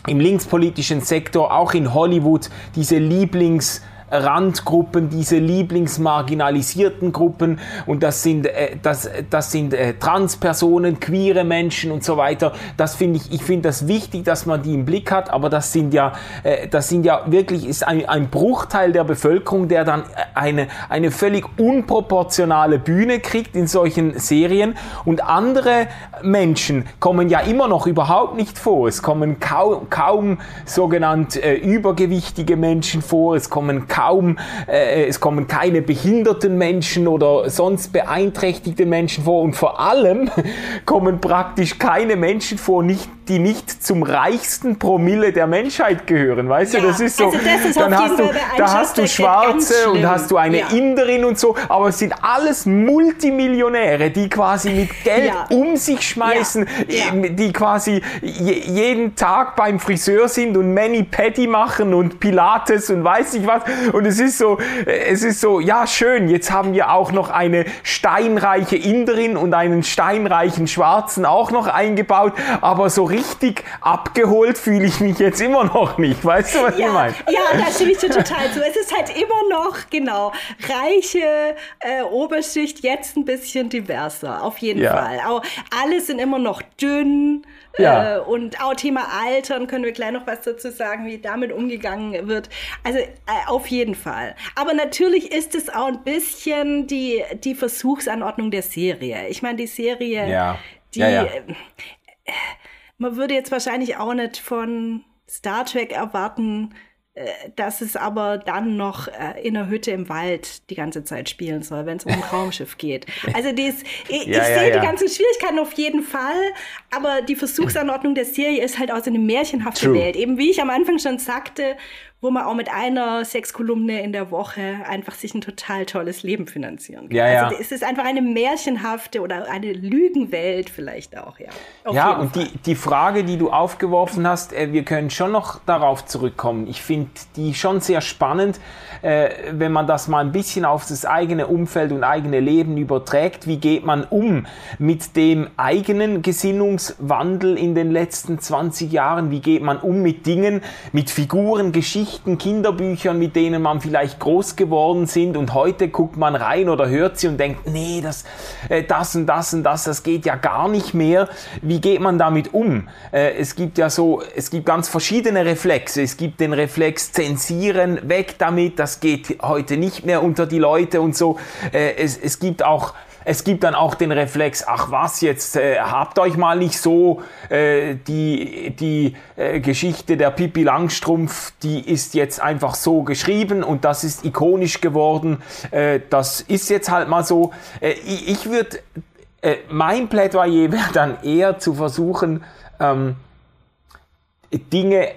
im linkspolitischen Sektor, auch in Hollywood, diese Lieblings- Randgruppen, diese lieblingsmarginalisierten Gruppen und das sind, äh, das, das sind äh, Transpersonen, queere Menschen und so weiter. Das finde ich, ich finde das wichtig, dass man die im Blick hat, aber das sind ja, äh, das sind ja wirklich, ist ein, ein Bruchteil der Bevölkerung, der dann eine, eine völlig unproportionale Bühne kriegt in solchen Serien und andere Menschen kommen ja immer noch überhaupt nicht vor. Es kommen kaum, kaum sogenannt äh, übergewichtige Menschen vor, es kommen kaum kaum, äh, es kommen keine behinderten Menschen oder sonst beeinträchtigte Menschen vor. Und vor allem kommen praktisch keine Menschen vor, nicht die nicht zum reichsten Promille der Menschheit gehören. Weißt ja, du, das ist so. Also das ist dann hast du, da hast du Schwarze und hast du eine ja. Inderin und so, aber es sind alles Multimillionäre, die quasi mit Geld ja. um sich schmeißen, die quasi jeden Tag beim Friseur sind und Many Patty machen und Pilates und weiß ich was. Und es ist so, es ist so, ja schön, jetzt haben wir auch noch eine steinreiche Inderin und einen steinreichen Schwarzen auch noch eingebaut, aber so richtig richtig abgeholt fühle ich mich jetzt immer noch nicht. Weißt du, was ja, ich meine? Ja, da stimme ich dir total zu. Es ist halt immer noch, genau, reiche äh, Oberschicht, jetzt ein bisschen diverser, auf jeden ja. Fall. Auch, alle sind immer noch dünn. Ja. Äh, und auch Thema Altern können wir gleich noch was dazu sagen, wie damit umgegangen wird. Also äh, auf jeden Fall. Aber natürlich ist es auch ein bisschen die, die Versuchsanordnung der Serie. Ich meine, die Serie, ja. die. Ja. Äh, man würde jetzt wahrscheinlich auch nicht von Star Trek erwarten, äh, dass es aber dann noch äh, in einer Hütte im Wald die ganze Zeit spielen soll, wenn es um ein Raumschiff geht. Also dies, ich, ja, ich ja, sehe ja. die ganzen Schwierigkeiten auf jeden Fall, aber die Versuchsanordnung der Serie ist halt aus so eine märchenhafte True. Welt. Eben wie ich am Anfang schon sagte, wo man auch mit einer Sexkolumne in der Woche einfach sich ein total tolles Leben finanzieren kann. Ja, ja. Also es ist einfach eine märchenhafte oder eine Lügenwelt vielleicht auch, ja. Auf ja, und die, die Frage, die du aufgeworfen hast, äh, wir können schon noch darauf zurückkommen. Ich finde die schon sehr spannend, äh, wenn man das mal ein bisschen auf das eigene Umfeld und eigene Leben überträgt. Wie geht man um mit dem eigenen Gesinnungswandel in den letzten 20 Jahren? Wie geht man um mit Dingen, mit Figuren, Geschichten? Geschichten, Kinderbüchern, mit denen man vielleicht groß geworden sind und heute guckt man rein oder hört sie und denkt, nee, das, äh, das und das und das, das geht ja gar nicht mehr. Wie geht man damit um? Äh, es gibt ja so, es gibt ganz verschiedene Reflexe. Es gibt den Reflex zensieren, weg damit, das geht heute nicht mehr unter die Leute und so. Äh, es, es gibt auch es gibt dann auch den Reflex, ach was, jetzt äh, habt euch mal nicht so, äh, die, die äh, Geschichte der Pippi Langstrumpf, die ist jetzt einfach so geschrieben und das ist ikonisch geworden. Äh, das ist jetzt halt mal so. Äh, ich ich würde, äh, mein Plädoyer wäre dann eher zu versuchen, ähm, Dinge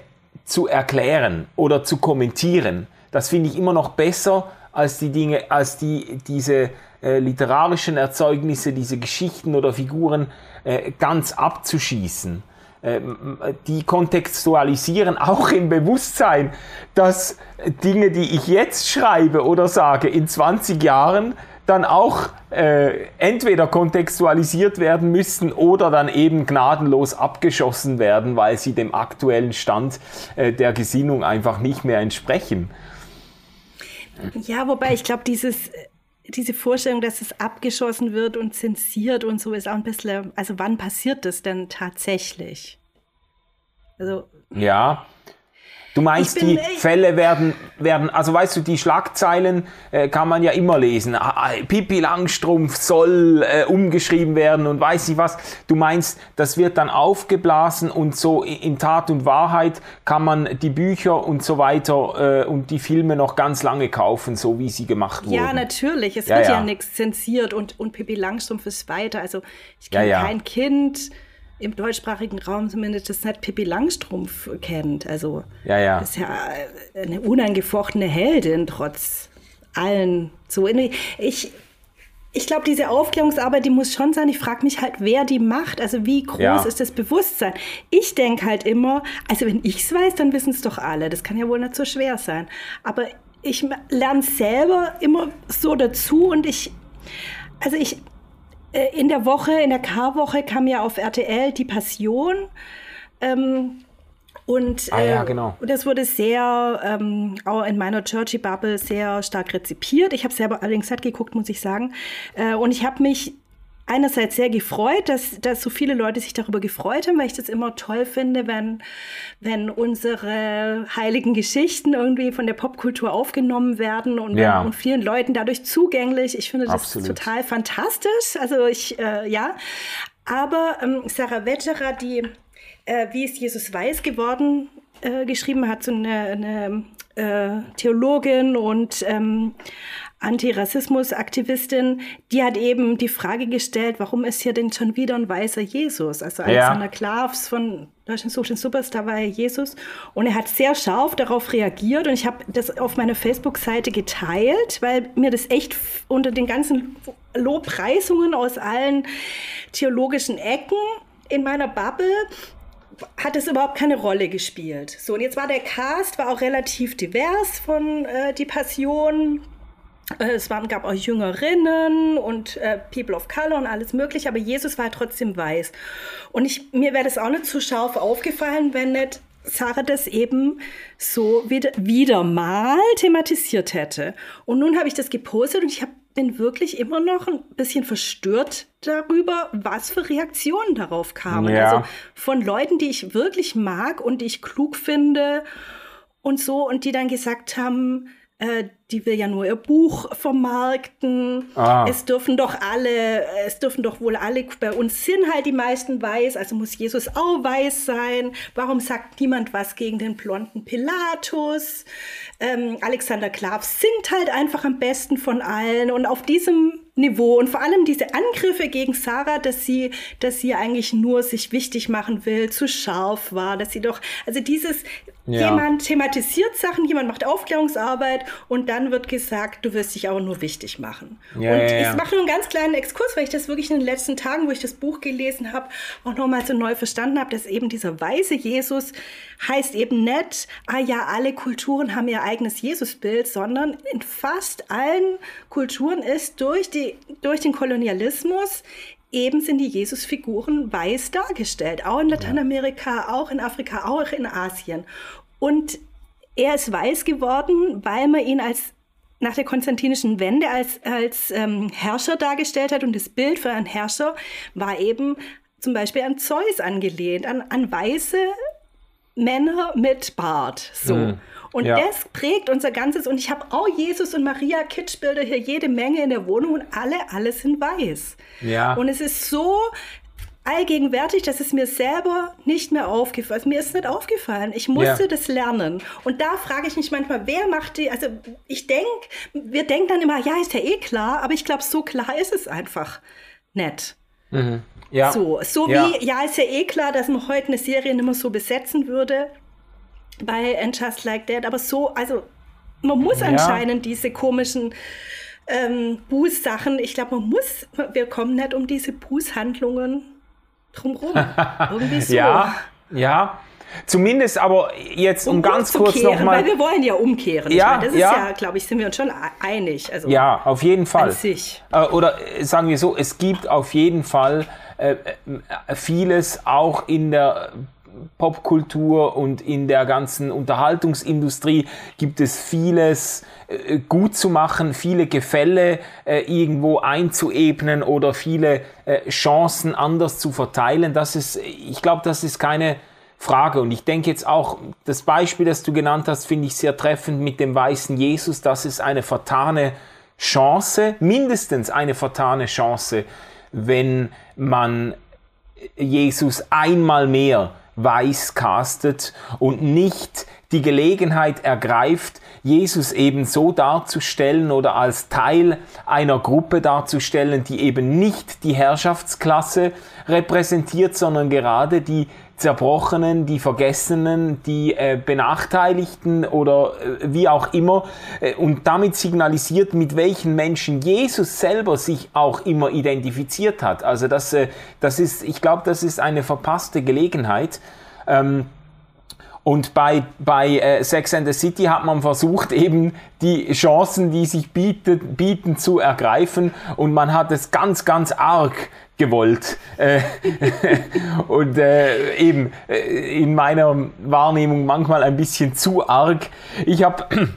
zu erklären oder zu kommentieren. Das finde ich immer noch besser als die Dinge, als die, diese äh, literarischen Erzeugnisse, diese Geschichten oder Figuren äh, ganz abzuschießen. Ähm, die kontextualisieren auch im Bewusstsein, dass Dinge, die ich jetzt schreibe oder sage, in 20 Jahren dann auch äh, entweder kontextualisiert werden müssten oder dann eben gnadenlos abgeschossen werden, weil sie dem aktuellen Stand äh, der Gesinnung einfach nicht mehr entsprechen. Ja, wobei ich glaube, dieses diese Vorstellung, dass es abgeschossen wird und zensiert und so ist auch ein bisschen, also wann passiert das denn tatsächlich? Also. Ja, Du meinst, die Fälle werden, werden, also weißt du, die Schlagzeilen äh, kann man ja immer lesen. Ah, ah, Pipi Langstrumpf soll äh, umgeschrieben werden und weiß nicht was. Du meinst, das wird dann aufgeblasen und so in Tat und Wahrheit kann man die Bücher und so weiter äh, und die Filme noch ganz lange kaufen, so wie sie gemacht wurden. Ja, natürlich. Es ja, wird ja, ja nichts zensiert und, und Pippi Langstrumpf ist weiter. Also ich kenne ja, kein Kind im deutschsprachigen Raum zumindest das nicht Pippi Langstrumpf kennt. Also ja, ja. das ist ja eine unangefochtene Heldin trotz allen. So ich ich glaube, diese Aufklärungsarbeit, die muss schon sein. Ich frage mich halt, wer die macht. Also wie groß ja. ist das Bewusstsein? Ich denke halt immer, also wenn ich es weiß, dann wissen es doch alle. Das kann ja wohl nicht so schwer sein. Aber ich lerne selber immer so dazu und ich, also ich, äh, in der Woche, in der Karwoche kam ja auf RTL die Passion. Ähm, und, ah, ja, äh, genau. und das wurde sehr, ähm, auch in meiner Churchy-Bubble sehr stark rezipiert. Ich habe selber allerdings satt geguckt, muss ich sagen. Äh, und ich habe mich einerseits sehr gefreut, dass, dass so viele Leute sich darüber gefreut haben, weil ich das immer toll finde, wenn, wenn unsere heiligen Geschichten irgendwie von der Popkultur aufgenommen werden und, ja. und vielen Leuten dadurch zugänglich. Ich finde das Absolut. total fantastisch. Also ich, äh, ja. Aber ähm, Sarah Wetterer, die äh, Wie ist Jesus weiß geworden äh, geschrieben hat, so eine, eine äh, Theologin und ähm, Antirassismus-Aktivistin, die hat eben die Frage gestellt, warum ist hier denn schon wieder ein weißer Jesus? Also Alexander ja. Klavs von Deutschland sucht den Superstar war Jesus. Und er hat sehr scharf darauf reagiert und ich habe das auf meiner Facebook-Seite geteilt, weil mir das echt unter den ganzen Lobpreisungen aus allen theologischen Ecken in meiner Bubble hat es überhaupt keine Rolle gespielt. So, und jetzt war der Cast, war auch relativ divers von äh, Die Passion. Es waren, gab auch Jüngerinnen und äh, People of Color und alles mögliche, aber Jesus war trotzdem weiß. Und ich, mir wäre das auch nicht zu scharf aufgefallen, wenn nicht Sarah das eben so wieder, wieder mal thematisiert hätte. Und nun habe ich das gepostet und ich habe bin wirklich immer noch ein bisschen verstört darüber, was für Reaktionen darauf kamen. Ja. Also von Leuten, die ich wirklich mag und die ich klug finde und so und die dann gesagt haben, äh, die will ja nur ihr Buch vermarkten. Ah. Es dürfen doch alle, es dürfen doch wohl alle, bei uns sind halt die meisten weiß, also muss Jesus auch weiß sein. Warum sagt niemand was gegen den blonden Pilatus? Ähm, Alexander Klav singt halt einfach am besten von allen und auf diesem Niveau und vor allem diese Angriffe gegen Sarah, dass sie, dass sie eigentlich nur sich wichtig machen will, zu scharf war, dass sie doch, also dieses, ja. jemand thematisiert Sachen, jemand macht Aufklärungsarbeit und dann wird gesagt, du wirst dich auch nur wichtig machen. Ja, und ja, ich mache nur einen ganz kleinen Exkurs, weil ich das wirklich in den letzten Tagen, wo ich das Buch gelesen habe, auch nochmal so neu verstanden habe, dass eben dieser weise Jesus heißt eben nicht, ah ja, alle Kulturen haben ihr eigenes Jesusbild, sondern in fast allen Kulturen ist durch, die, durch den Kolonialismus eben sind die Jesusfiguren weiß dargestellt. Auch in Lateinamerika, auch in Afrika, auch in Asien. Und er ist weiß geworden, weil man ihn als nach der konstantinischen Wende als, als ähm, Herrscher dargestellt hat. Und das Bild für einen Herrscher war eben zum Beispiel an Zeus angelehnt, an, an weiße Männer mit Bart. So. Mhm. Und ja. das prägt unser ganzes. Und ich habe auch Jesus und Maria Kitschbilder hier jede Menge in der Wohnung und alle, alle sind weiß. Ja. Und es ist so allgegenwärtig, das ist mir selber nicht mehr aufgefallen. Also mir ist nicht aufgefallen. Ich musste ja. das lernen. Und da frage ich mich manchmal, wer macht die, also ich denke, wir denken dann immer, ja, ist ja eh klar, aber ich glaube, so klar ist es einfach nicht. Mhm. Ja. So, so ja. wie, ja, ist ja eh klar, dass man heute eine Serie nicht mehr so besetzen würde bei And Just Like That, aber so, also man muss ja. anscheinend diese komischen ähm, Bußsachen, ich glaube, man muss, wir kommen nicht um diese Bußhandlungen drumherum. Irgendwie so. Ja, ja. Zumindest aber jetzt um, um ganz kurz nochmal. Weil wir wollen ja umkehren. Ja, meine, das ja. ist ja, glaube ich, sind wir uns schon einig. Also ja, auf jeden Fall. Äh, oder äh, sagen wir so, es gibt auf jeden Fall äh vieles auch in der Popkultur und in der ganzen Unterhaltungsindustrie gibt es vieles äh, gut zu machen, viele Gefälle äh, irgendwo einzuebnen oder viele äh, Chancen anders zu verteilen. Das ist, ich glaube, das ist keine Frage. Und ich denke jetzt auch, das Beispiel, das du genannt hast, finde ich sehr treffend mit dem weißen Jesus. Das ist eine vertane Chance, mindestens eine vertane Chance, wenn man Jesus einmal mehr weiß castet und nicht die Gelegenheit ergreift, Jesus eben so darzustellen oder als Teil einer Gruppe darzustellen, die eben nicht die Herrschaftsklasse repräsentiert, sondern gerade die Zerbrochenen, die Vergessenen, die äh, Benachteiligten oder äh, wie auch immer äh, und damit signalisiert, mit welchen Menschen Jesus selber sich auch immer identifiziert hat. Also das, äh, das ist, ich glaube, das ist eine verpasste Gelegenheit. Ähm, und bei, bei äh, Sex and the City hat man versucht, eben die Chancen, die sich bietet, bieten, zu ergreifen. Und man hat es ganz, ganz arg gewollt. Äh, und äh, eben äh, in meiner Wahrnehmung manchmal ein bisschen zu arg. Ich habe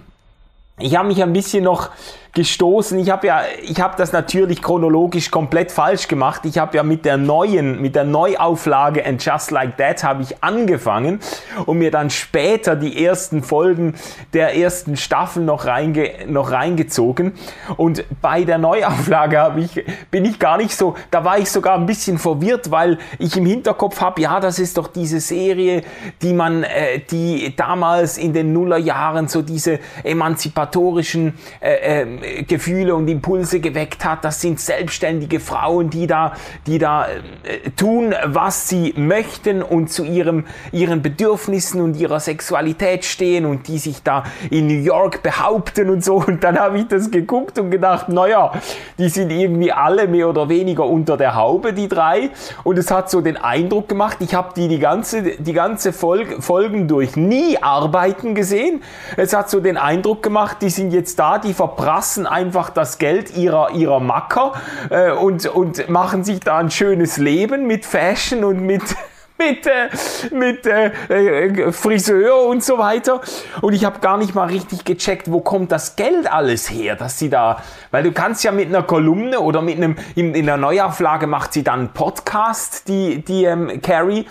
ich hab mich ein bisschen noch gestoßen. Ich habe ja, ich habe das natürlich chronologisch komplett falsch gemacht. Ich habe ja mit der neuen, mit der Neuauflage And Just Like That habe ich angefangen und mir dann später die ersten Folgen der ersten Staffel noch, reinge, noch reingezogen. Und bei der Neuauflage habe ich, bin ich gar nicht so, da war ich sogar ein bisschen verwirrt, weil ich im Hinterkopf habe, ja, das ist doch diese Serie, die man, äh, die damals in den Nullerjahren so diese emanzipatorischen äh, äh, Gefühle und Impulse geweckt hat. Das sind selbstständige Frauen, die da, die da äh, tun, was sie möchten und zu ihrem, ihren Bedürfnissen und ihrer Sexualität stehen und die sich da in New York behaupten und so. Und dann habe ich das geguckt und gedacht, naja, die sind irgendwie alle mehr oder weniger unter der Haube, die drei. Und es hat so den Eindruck gemacht, ich habe die die ganze, die ganze Folge, Folgen durch nie arbeiten gesehen. Es hat so den Eindruck gemacht, die sind jetzt da, die verprassen nutzen einfach das Geld ihrer, ihrer Macker äh, und, und machen sich da ein schönes Leben mit Fashion und mit mit, äh, mit äh, äh, Friseur und so weiter. Und ich habe gar nicht mal richtig gecheckt, wo kommt das Geld alles her, dass sie da, weil du kannst ja mit einer Kolumne oder mit einem, in, in der Neuauflage macht sie dann einen Podcast, die, die ähm, Carrie.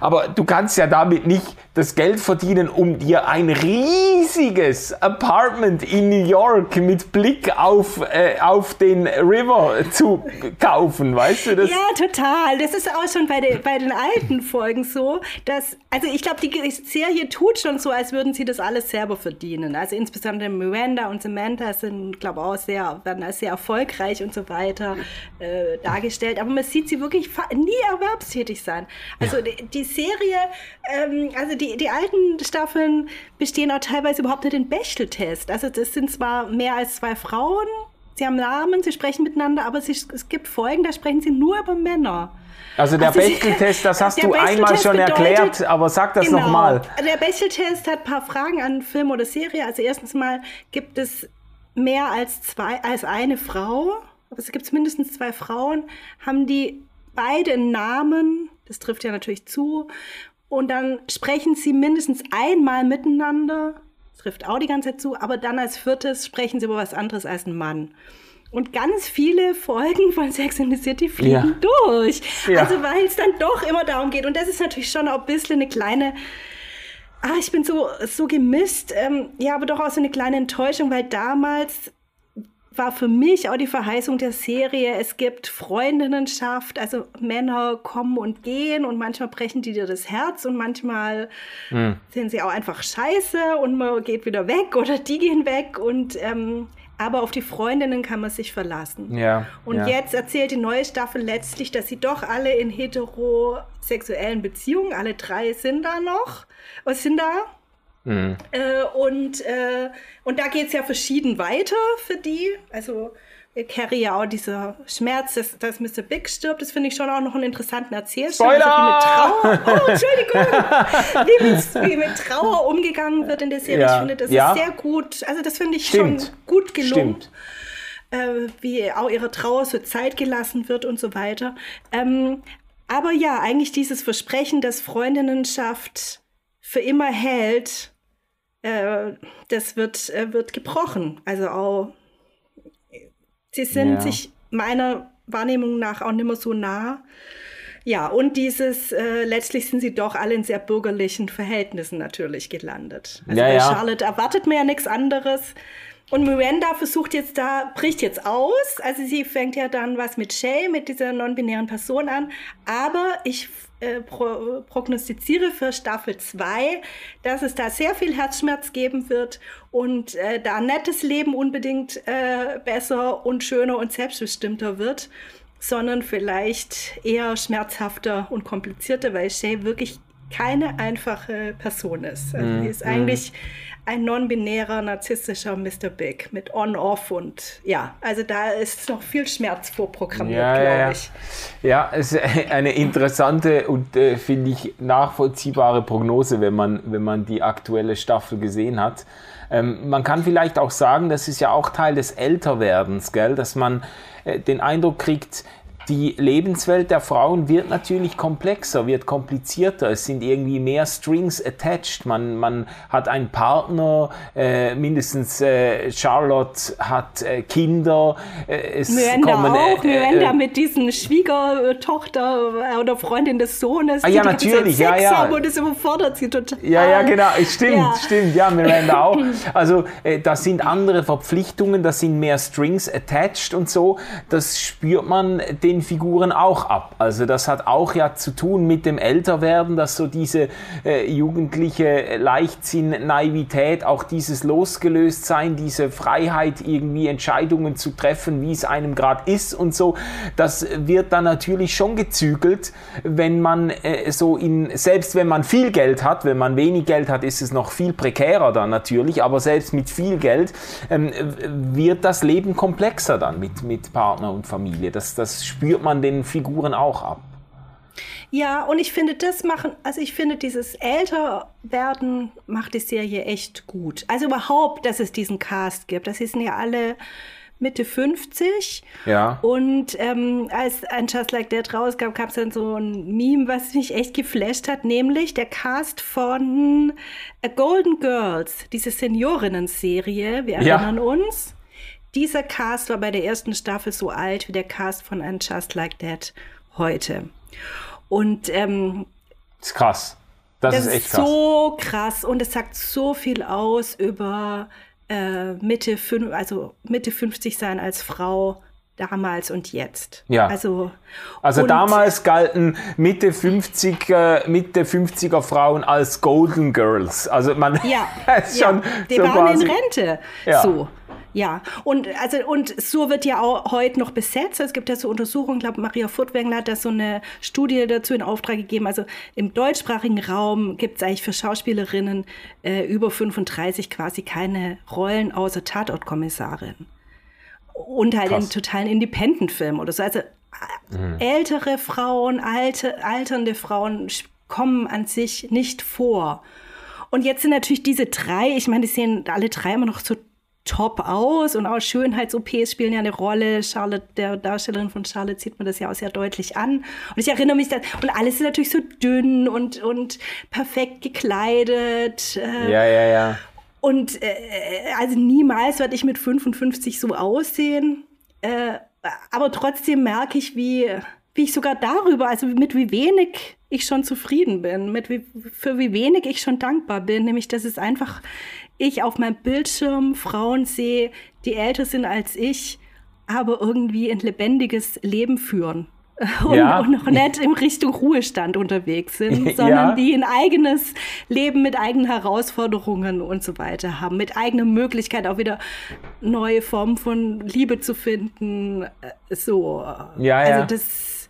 Aber du kannst ja damit nicht das Geld verdienen, um dir ein riesiges Apartment in New York mit Blick auf, äh, auf den River zu kaufen, weißt du das? Ja, total. Das ist auch schon bei, de, bei den alten Folgen so, dass, also ich glaube, die Serie tut schon so, als würden sie das alles selber verdienen. Also insbesondere Miranda und Samantha sind, glaube ich, auch sehr, werden als sehr erfolgreich und so weiter äh, dargestellt. Aber man sieht sie wirklich nie erwerbstätig sein. Also ja. Die, Serie, ähm, also die, die alten Staffeln bestehen auch teilweise überhaupt nicht den Bechteltest. Also das sind zwar mehr als zwei Frauen, sie haben Namen, sie sprechen miteinander, aber sie, es gibt Folgen, da sprechen sie nur über Männer. Also der also Bechteltest, das hast du einmal schon bedeutet, erklärt, aber sag das genau, nochmal. Der Bechteltest hat ein paar Fragen an Film oder Serie. Also erstens mal gibt es mehr als zwei, als eine Frau, aber es gibt mindestens zwei Frauen, haben die beide Namen, das trifft ja natürlich zu, und dann sprechen sie mindestens einmal miteinander. Das trifft auch die ganze Zeit zu, aber dann als viertes sprechen sie über was anderes als ein Mann. Und ganz viele Folgen von Sex in the City fliegen ja. durch. Ja. Also weil es dann doch immer darum geht. Und das ist natürlich schon auch ein bisschen eine kleine, ah, ich bin so, so gemisst, ähm, ja, aber doch auch so eine kleine Enttäuschung, weil damals war für mich auch die Verheißung der Serie. Es gibt Freundinnenschaft, also Männer kommen und gehen und manchmal brechen die dir das Herz und manchmal mhm. sind sie auch einfach scheiße und man geht wieder weg oder die gehen weg und ähm, aber auf die Freundinnen kann man sich verlassen. Ja, und ja. jetzt erzählt die neue Staffel letztlich, dass sie doch alle in heterosexuellen Beziehungen, alle drei sind da noch, was sind da? Mhm. Äh, und, äh, und da geht es ja verschieden weiter für die. Also Carrie ja auch dieser Schmerz, dass, dass Mr. Big stirbt, das finde ich schon auch noch einen interessanten Erzählstil. Also wie mit Trauer, oh, Entschuldigung, wie, mit, wie mit Trauer umgegangen wird in der Serie. Ja. Ich finde, das ja. ist sehr gut. Also das finde ich Stimmt. schon gut gelungen. Stimmt. Äh, wie auch ihre Trauer so Zeit gelassen wird und so weiter. Ähm, aber ja, eigentlich dieses Versprechen, dass Freundinnenschaft für immer hält, äh, das wird, äh, wird gebrochen. Also auch, sie sind ja. sich meiner Wahrnehmung nach auch nicht mehr so nah. Ja, und dieses, äh, letztlich sind sie doch alle in sehr bürgerlichen Verhältnissen natürlich gelandet. Also ja, bei ja. Charlotte erwartet man ja nichts anderes. Und Miranda versucht jetzt da, bricht jetzt aus. Also sie fängt ja dann was mit Shay, mit dieser non-binären Person an. Aber ich äh, pro, prognostiziere für Staffel 2, dass es da sehr viel Herzschmerz geben wird und äh, da nettes Leben unbedingt äh, besser und schöner und selbstbestimmter wird, sondern vielleicht eher schmerzhafter und komplizierter, weil Shay wirklich keine einfache Person ist. Also mm, ist eigentlich ein non-binärer, narzisstischer Mr. Big mit On-Off und ja, also da ist noch viel Schmerz vorprogrammiert, ja, glaube ich. Ja, es ist eine interessante und äh, finde ich nachvollziehbare Prognose, wenn man, wenn man die aktuelle Staffel gesehen hat. Ähm, man kann vielleicht auch sagen, das ist ja auch Teil des Älterwerdens, gell? dass man äh, den Eindruck kriegt, die Lebenswelt der Frauen wird natürlich komplexer, wird komplizierter. Es sind irgendwie mehr Strings attached. Man, man hat einen Partner, äh, mindestens äh, Charlotte hat äh, Kinder. Äh, es Miranda kommen, auch, äh, Miranda äh, mit diesen Schwiegertochter oder Freundin des Sohnes. Ah, ja, natürlich, ja, ja. Und das überfordert sie total. Ja, ja, genau, stimmt, ja. stimmt, ja, Miranda auch. Also das sind andere Verpflichtungen, das sind mehr Strings attached und so. Das spürt man den den Figuren auch ab. Also das hat auch ja zu tun mit dem Älterwerden, dass so diese äh, jugendliche Leichtsinn, Naivität, auch dieses Losgelöstsein, diese Freiheit, irgendwie Entscheidungen zu treffen, wie es einem gerade ist und so, das wird dann natürlich schon gezügelt, wenn man äh, so in, selbst wenn man viel Geld hat, wenn man wenig Geld hat, ist es noch viel prekärer dann natürlich, aber selbst mit viel Geld ähm, wird das Leben komplexer dann mit, mit Partner und Familie. Das, das spürt man den Figuren auch ab. Ja, und ich finde, das machen, also ich finde, dieses Älterwerden macht die Serie echt gut. Also überhaupt, dass es diesen Cast gibt. Das sind ja alle Mitte 50. Ja. Und ähm, als ein Just Like That rauskam, gab es dann so ein Meme, was mich echt geflasht hat, nämlich der Cast von Golden Girls, diese Seniorinnen-Serie. Wir erinnern ja. uns. Dieser Cast war bei der ersten Staffel so alt wie der Cast von And Just Like That heute. Und ähm, das ist krass. Das, das ist echt krass. so krass und es sagt so viel aus über äh, Mitte, also Mitte 50 sein als Frau damals und jetzt. Ja. Also, also damals galten Mitte 50 äh, Mitte 50er Frauen als Golden Girls. Also man ja, schon ja. die so waren quasi, in Rente. Ja. So. Ja, und also und so wird ja auch heute noch besetzt. Es gibt ja so Untersuchungen, ich glaube, Maria Furtwängler hat da so eine Studie dazu in Auftrag gegeben. Also im deutschsprachigen Raum gibt es eigentlich für Schauspielerinnen äh, über 35 quasi keine Rollen außer Tatortkommissarin. Und halt Krass. in totalen Independent-Filmen oder so. Also mhm. ältere Frauen, alte, alternde Frauen kommen an sich nicht vor. Und jetzt sind natürlich diese drei, ich meine, die sehen alle drei immer noch so top aus und auch Schönheits-OPs spielen ja eine Rolle. Charlotte, der Darstellerin von Charlotte, sieht man das ja auch sehr deutlich an. Und ich erinnere mich, dass, und alles ist natürlich so dünn und, und perfekt gekleidet. Äh, ja, ja, ja. Und äh, also niemals werde ich mit 55 so aussehen. Äh, aber trotzdem merke ich, wie, wie ich sogar darüber, also mit wie wenig ich schon zufrieden bin, mit wie, für wie wenig ich schon dankbar bin, nämlich dass es einfach ich auf meinem Bildschirm Frauen sehe, die älter sind als ich, aber irgendwie ein lebendiges Leben führen. Und, ja. und noch nicht in Richtung Ruhestand unterwegs sind, sondern ja. die ein eigenes Leben mit eigenen Herausforderungen und so weiter haben, mit eigener Möglichkeit auch wieder neue Formen von Liebe zu finden. Äh, so. Ja, also das.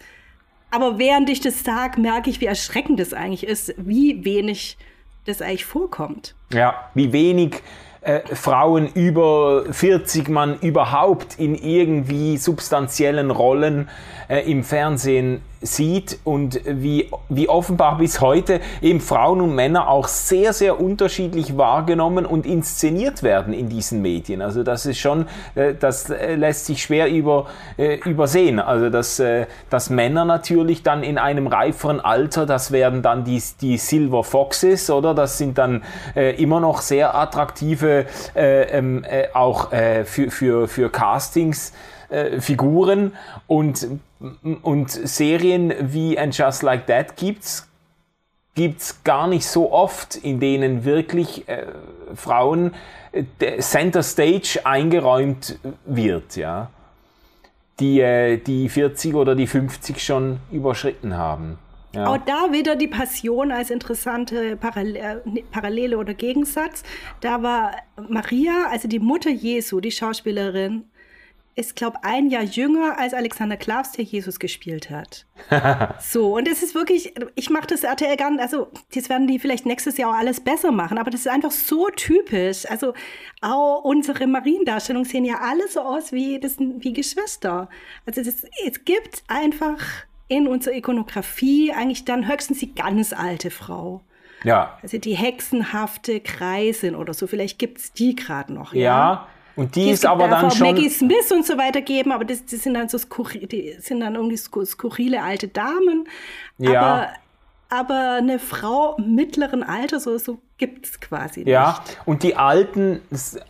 Aber während ich das sage, merke ich, wie erschreckend das eigentlich ist, wie wenig das eigentlich vorkommt. Ja, wie wenig äh, Frauen über 40 man überhaupt in irgendwie substanziellen Rollen äh, im Fernsehen sieht und wie, wie offenbar bis heute eben Frauen und Männer auch sehr, sehr unterschiedlich wahrgenommen und inszeniert werden in diesen Medien. Also das ist schon, äh, das äh, lässt sich schwer über, äh, übersehen. Also dass, dass Männer natürlich dann in einem reiferen Alter, das werden dann die, die Silver Foxes, oder? Das sind dann immer noch sehr attraktive, ähm, auch für, für, für Castings, Figuren und und Serien wie And Just Like That gibt's gibt's gar nicht so oft, in denen wirklich äh, Frauen äh, Center Stage eingeräumt wird, ja, die äh, die 40 oder die 50 schon überschritten haben. Ja. Auch da wieder die Passion als interessante äh, Parallele oder Gegensatz. Da war Maria, also die Mutter Jesu, die Schauspielerin, ist, glaube ein Jahr jünger als Alexander Klavs, der Jesus gespielt hat. so, und es ist wirklich, ich mache das RTL gar nicht, also jetzt werden die vielleicht nächstes Jahr auch alles besser machen, aber das ist einfach so typisch. Also auch unsere Mariendarstellungen sehen ja alle so aus wie, das wie Geschwister. Also das, es gibt einfach in unserer Ikonografie eigentlich dann höchstens die ganz alte Frau. Ja. Also die hexenhafte Kreisin oder so, vielleicht gibt es die gerade noch. ja. ja. Und die, die ist aber dann schon. Maggie Smith und so weiter geben, aber das, das sind dann so skurri die sind dann irgendwie skurrile alte Damen. Ja. Aber, aber eine Frau mittleren Alters oder so gibt es quasi nicht. Ja, und die alten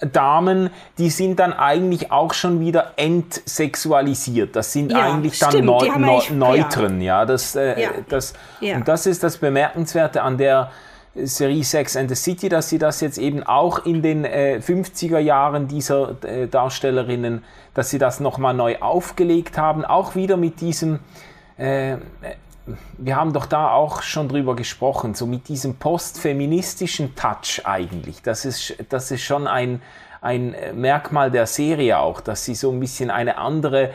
Damen, die sind dann eigentlich auch schon wieder entsexualisiert. Das sind ja, eigentlich dann stimmt, Neu Neu Neutren, ja. ja. Das, äh, ja. Das, Und das ist das Bemerkenswerte an der Serie Sex and the City, dass sie das jetzt eben auch in den äh, 50er Jahren dieser äh, Darstellerinnen, dass sie das nochmal neu aufgelegt haben, auch wieder mit diesem, äh, wir haben doch da auch schon drüber gesprochen, so mit diesem postfeministischen Touch eigentlich. Das ist, das ist schon ein, ein Merkmal der Serie auch, dass sie so ein bisschen eine andere,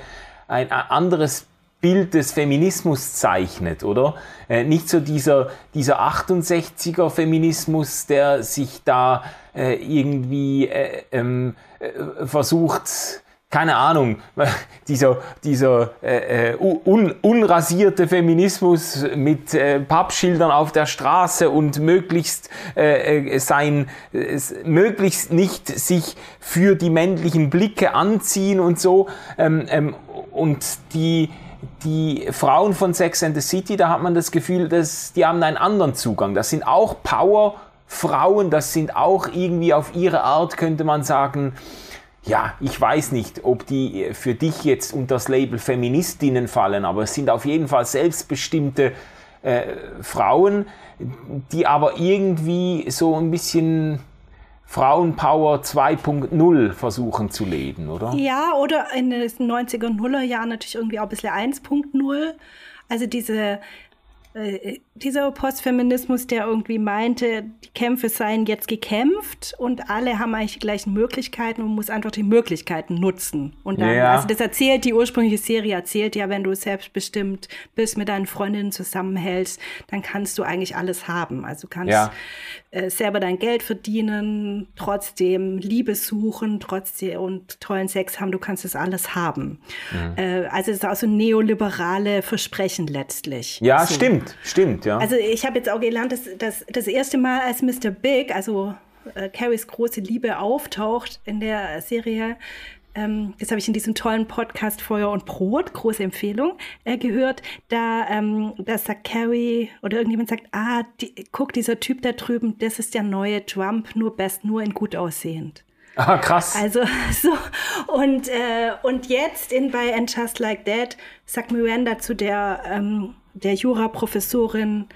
ein anderes Bild des Feminismus zeichnet, oder? Äh, nicht so dieser, dieser 68er Feminismus, der sich da äh, irgendwie äh, ähm, äh, versucht, keine Ahnung, dieser, dieser äh, äh un, unrasierte Feminismus mit äh, Pappschildern auf der Straße und möglichst äh, sein, äh, möglichst nicht sich für die männlichen Blicke anziehen und so. Ähm, ähm, und die, die Frauen von Sex and the City, da hat man das Gefühl, dass die haben einen anderen Zugang. Das sind auch Powerfrauen, das sind auch irgendwie auf ihre Art, könnte man sagen, ja, ich weiß nicht, ob die für dich jetzt unter das Label Feministinnen fallen, aber es sind auf jeden Fall selbstbestimmte äh, Frauen, die aber irgendwie so ein bisschen Frauenpower 2.0 versuchen zu leben, oder? Ja, oder in den 90er und 0er Jahren natürlich irgendwie auch ein bisschen 1.0. Also diese äh, dieser Postfeminismus, der irgendwie meinte, die Kämpfe seien jetzt gekämpft und alle haben eigentlich die gleichen Möglichkeiten und muss einfach die Möglichkeiten nutzen. Und dann, ja. also das erzählt, die ursprüngliche Serie erzählt ja, wenn du selbstbestimmt bist, mit deinen Freundinnen zusammenhältst, dann kannst du eigentlich alles haben. Also du kannst ja. Äh, selber dein Geld verdienen, trotzdem Liebe suchen, trotzdem und tollen Sex haben, du kannst das alles haben. Mhm. Äh, also es ist auch so neoliberale Versprechen letztlich. Ja, so. stimmt, stimmt ja. Also ich habe jetzt auch gelernt, dass, dass das erste Mal, als Mr. Big, also äh, Carries große Liebe auftaucht in der Serie, ähm, das habe ich in diesem tollen Podcast Feuer und Brot, große Empfehlung, äh, gehört, da, ähm, da sagt Carrie oder irgendjemand sagt, ah, die, guck, dieser Typ da drüben, das ist der neue Trump, nur best, nur in gut aussehend. Ah, krass. Also so und äh, und jetzt in bei And Just Like That sagt Miranda zu der ähm, der Jura-Professorin,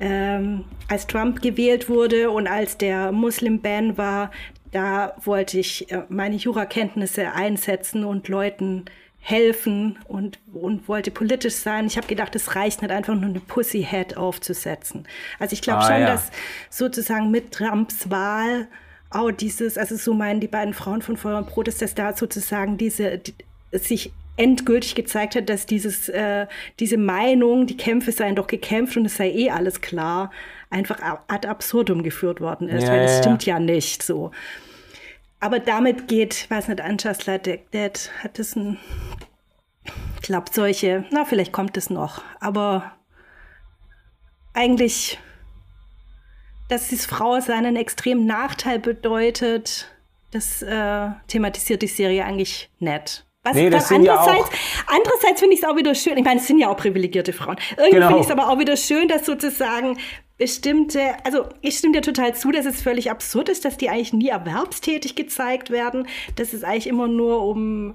ähm, als Trump gewählt wurde und als der Muslim-Ban war, da wollte ich äh, meine Jurakenntnisse einsetzen und Leuten helfen und, und wollte politisch sein. Ich habe gedacht, es reicht nicht einfach nur eine Pussyhead aufzusetzen. Also ich glaube ah, schon, ja. dass sozusagen mit Trumps Wahl auch dieses, also so meinen die beiden Frauen von Feuer und Brot, ist das da sozusagen diese, die, sich endgültig gezeigt hat, dass dieses, äh, diese Meinung, die Kämpfe seien doch gekämpft und es sei eh alles klar, einfach ad absurdum geführt worden ist, ja, weil das ja. stimmt ja nicht so. Aber damit geht, weiß nicht, Unjust That hat es ein, klappt solche, na, vielleicht kommt es noch, aber eigentlich, dass dieses Frau seinen extremen Nachteil bedeutet, das äh, thematisiert die Serie eigentlich nett. Was nee, das sind andererseits, ja auch andererseits finde ich es auch wieder schön. Ich meine, es sind ja auch privilegierte Frauen. Irgendwie genau. finde ich es aber auch wieder schön, dass sozusagen bestimmte, also ich stimme dir total zu, dass es völlig absurd ist, dass die eigentlich nie erwerbstätig gezeigt werden, dass es eigentlich immer nur um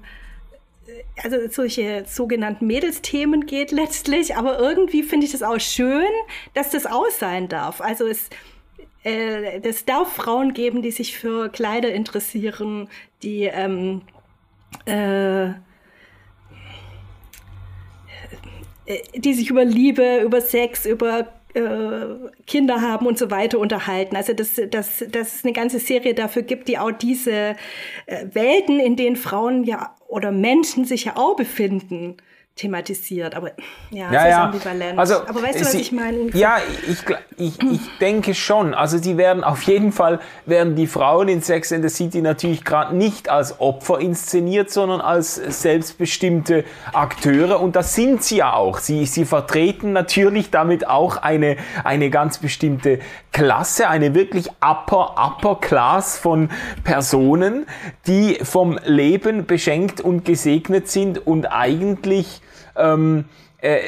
äh, also solche sogenannten Mädelsthemen geht letztlich, aber irgendwie finde ich das auch schön, dass das aus sein darf. Also es äh, es darf Frauen geben, die sich für Kleider interessieren, die ähm, äh, äh, die sich über Liebe, über Sex, über Kinder haben und so weiter unterhalten. Also dass, dass, dass es eine ganze Serie dafür gibt, die auch diese äh, Welten, in denen Frauen ja oder Menschen sich ja auch befinden, thematisiert. Aber ja, ja, ja. ambivalent. Also, aber weißt du, was ich meine? Ja, ich, ich, ich denke schon. Also sie werden auf jeden Fall, werden die Frauen in Sex and the City natürlich gerade nicht als Opfer inszeniert, sondern als selbstbestimmte Akteure. Und das sind sie ja auch. Sie, sie vertreten natürlich damit auch eine, eine ganz bestimmte Klasse, eine wirklich upper, upper Class von Personen, die vom Leben beschenkt und gesegnet sind und eigentlich ähm, äh,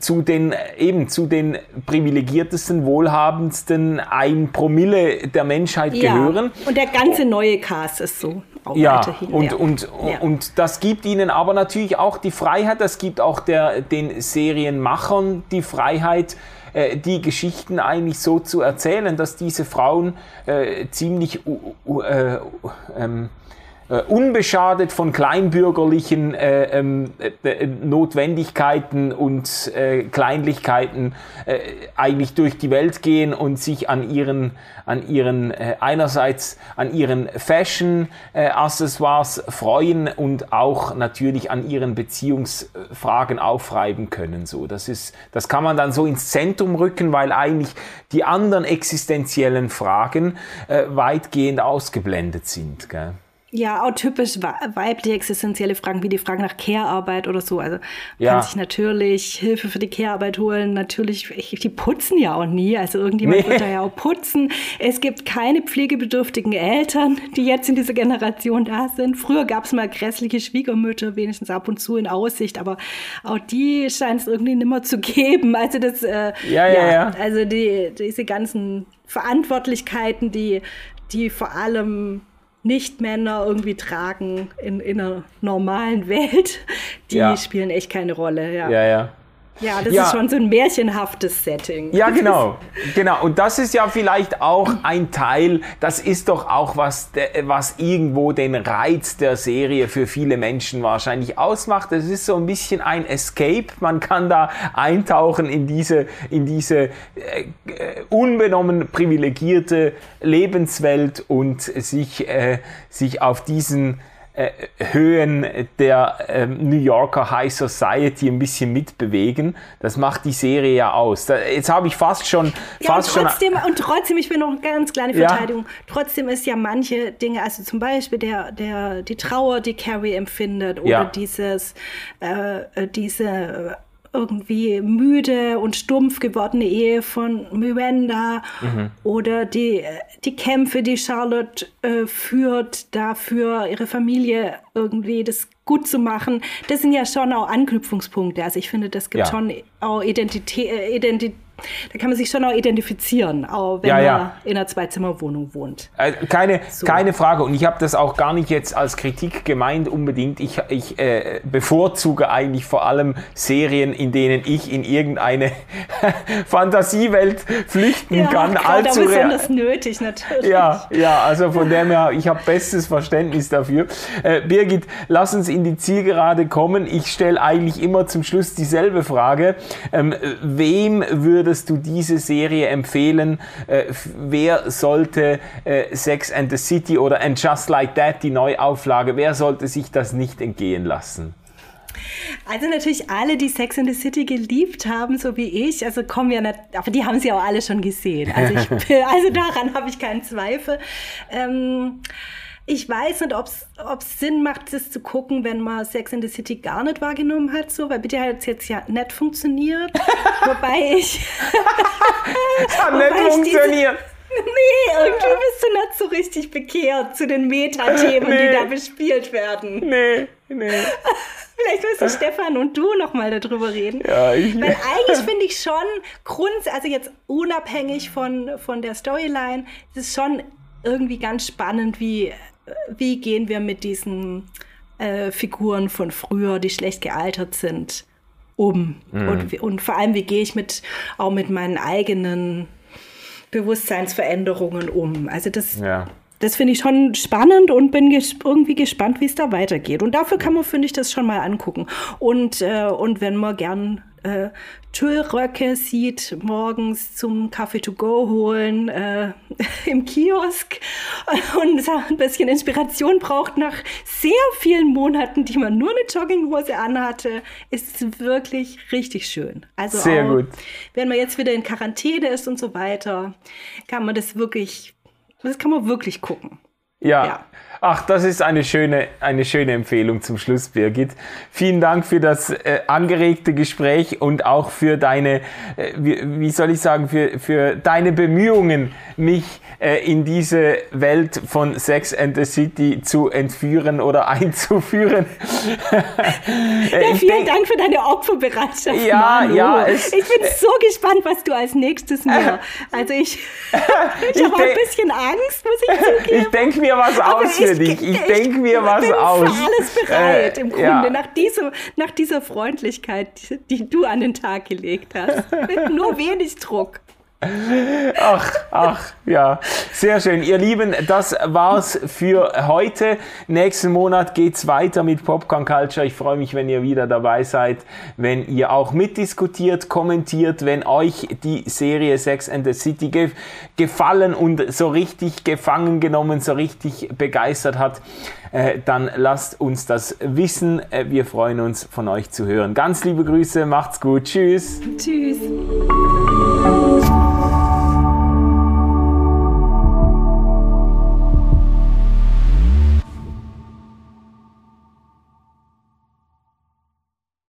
zu den eben zu den privilegiertesten, wohlhabendsten ein Promille der Menschheit ja. gehören. Und der ganze neue Cast ist so. ja, weiterhin, und, ja. Und, ja. und das gibt ihnen aber natürlich auch die Freiheit, das gibt auch der, den Serienmachern die Freiheit, äh, die Geschichten eigentlich so zu erzählen, dass diese Frauen äh, ziemlich äh, ähm, äh, unbeschadet von kleinbürgerlichen äh, ähm, äh, Notwendigkeiten und äh, Kleinlichkeiten äh, eigentlich durch die Welt gehen und sich an ihren, an ihren äh, einerseits an ihren Fashion-Accessoires freuen und auch natürlich an ihren Beziehungsfragen aufreiben können. So, das ist, das kann man dann so ins Zentrum rücken, weil eigentlich die anderen existenziellen Fragen weitgehend ausgeblendet sind. Gell? Ja, auch typisch weibliche existenzielle Fragen wie die Fragen nach Care-Arbeit oder so. Also ja. kann sich natürlich Hilfe für die Care-Arbeit holen. Natürlich, die putzen ja auch nie. Also irgendjemand nee. wird da ja auch putzen. Es gibt keine pflegebedürftigen Eltern, die jetzt in dieser Generation da sind. Früher gab es mal grässliche Schwiegermütter, wenigstens ab und zu in Aussicht, aber auch die scheint es irgendwie nimmer zu geben. Also das, äh, ja, ja, ja, ja. Also die, diese ganzen Verantwortlichkeiten, die, die vor allem nicht-Männer irgendwie tragen in, in einer normalen Welt, die ja. spielen echt keine Rolle. Ja, ja. ja. Ja, das ja. ist schon so ein märchenhaftes Setting. Ja, genau. genau. Und das ist ja vielleicht auch ein Teil, das ist doch auch was, was irgendwo den Reiz der Serie für viele Menschen wahrscheinlich ausmacht. Es ist so ein bisschen ein Escape. Man kann da eintauchen in diese, in diese äh, unbenommen privilegierte Lebenswelt und sich, äh, sich auf diesen äh, Höhen der äh, New Yorker High Society ein bisschen mitbewegen. Das macht die Serie ja aus. Jetzt habe ich fast schon. Ja, fast und trotzdem, schon, und trotzdem, ich bin noch eine ganz kleine Verteidigung. Ja. Trotzdem ist ja manche Dinge, also zum Beispiel der, der, die Trauer, die Carrie empfindet, oder ja. dieses, äh, äh diese irgendwie müde und stumpf gewordene Ehe von Miranda mhm. oder die, die Kämpfe, die Charlotte äh, führt, dafür ihre Familie irgendwie das gut zu machen. Das sind ja schon auch Anknüpfungspunkte. Also ich finde, das gibt ja. schon auch Identität, äh, Identität da kann man sich schon auch identifizieren, auch wenn ja, ja. man in einer Zweizimmerwohnung wohnt. Äh, keine, so. keine Frage. Und ich habe das auch gar nicht jetzt als Kritik gemeint unbedingt. Ich, ich äh, bevorzuge eigentlich vor allem Serien, in denen ich in irgendeine Fantasiewelt flüchten ja, kann. Allzu besonders nötig natürlich. Ja, ja, also von dem her, ich habe bestes Verständnis dafür. Äh, Birgit, lass uns in die Zielgerade kommen. Ich stelle eigentlich immer zum Schluss dieselbe Frage. Ähm, wem würdest du diese Serie empfehlen? Äh, wer sollte äh, Sex and the City oder And Just Like That, die Neuauflage, wer sollte sich das nicht entgehen lassen? Also natürlich alle, die Sex in the City geliebt haben, so wie ich, also kommen ja aber die haben sie auch alle schon gesehen. Also, ich, also daran habe ich keinen Zweifel. Ähm, ich weiß nicht, ob es Sinn macht, das zu gucken, wenn man Sex in the City gar nicht wahrgenommen hat, so, weil bitte hat es jetzt ja nicht funktioniert. wobei ich. hat nicht funktioniert. Nee, irgendwie bist du nicht so richtig bekehrt zu den Metathemen, nee. die da bespielt werden. Nee, nee. Vielleicht müssen Stefan und du nochmal darüber reden. Ja, ich Weil eigentlich finde ich schon, Grund, also jetzt unabhängig von, von der Storyline, es ist schon irgendwie ganz spannend, wie wie gehen wir mit diesen äh, Figuren von früher, die schlecht gealtert sind, um? Mhm. Und, und vor allem, wie gehe ich mit, auch mit meinen eigenen Bewusstseinsveränderungen um? Also das, ja. das finde ich schon spannend und bin ges irgendwie gespannt, wie es da weitergeht. Und dafür kann man, finde ich, das schon mal angucken. Und, äh, und wenn man gern äh, Tüllröcke sieht morgens zum Kaffee to go holen äh, im Kiosk und ein bisschen Inspiration braucht nach sehr vielen Monaten, die man nur eine Jogginghose anhatte, ist es wirklich richtig schön. Also sehr auch, gut. wenn man jetzt wieder in Quarantäne ist und so weiter, kann man das wirklich, das kann man wirklich gucken. ja. ja. Ach, das ist eine schöne, eine schöne Empfehlung zum Schluss, Birgit. Vielen Dank für das äh, angeregte Gespräch und auch für deine, äh, wie, wie, soll ich sagen, für, für deine Bemühungen, mich äh, in diese Welt von Sex and the City zu entführen oder einzuführen. ja, vielen Dank für deine Opferbereitschaft. Ja, Manu. ja. Ich bin so gespannt, was du als nächstes mir. Also ich, ich habe ein bisschen Angst, muss ich zugeben. Ich denke mir was aus für dich. Ich denke mir was bin aus. Für alles bereit, äh, im Grunde, ja. nach, dieser, nach dieser Freundlichkeit, die du an den Tag gelegt hast. Mit nur wenig Druck. Ach, ach, ja, sehr schön. Ihr Lieben, das war's für heute. Nächsten Monat geht's weiter mit Popcorn Culture. Ich freue mich, wenn ihr wieder dabei seid, wenn ihr auch mitdiskutiert, kommentiert, wenn euch die Serie Sex and the City ge gefallen und so richtig gefangen genommen, so richtig begeistert hat. Äh, dann lasst uns das wissen. Äh, wir freuen uns, von euch zu hören. Ganz liebe Grüße, macht's gut. Tschüss. Tschüss.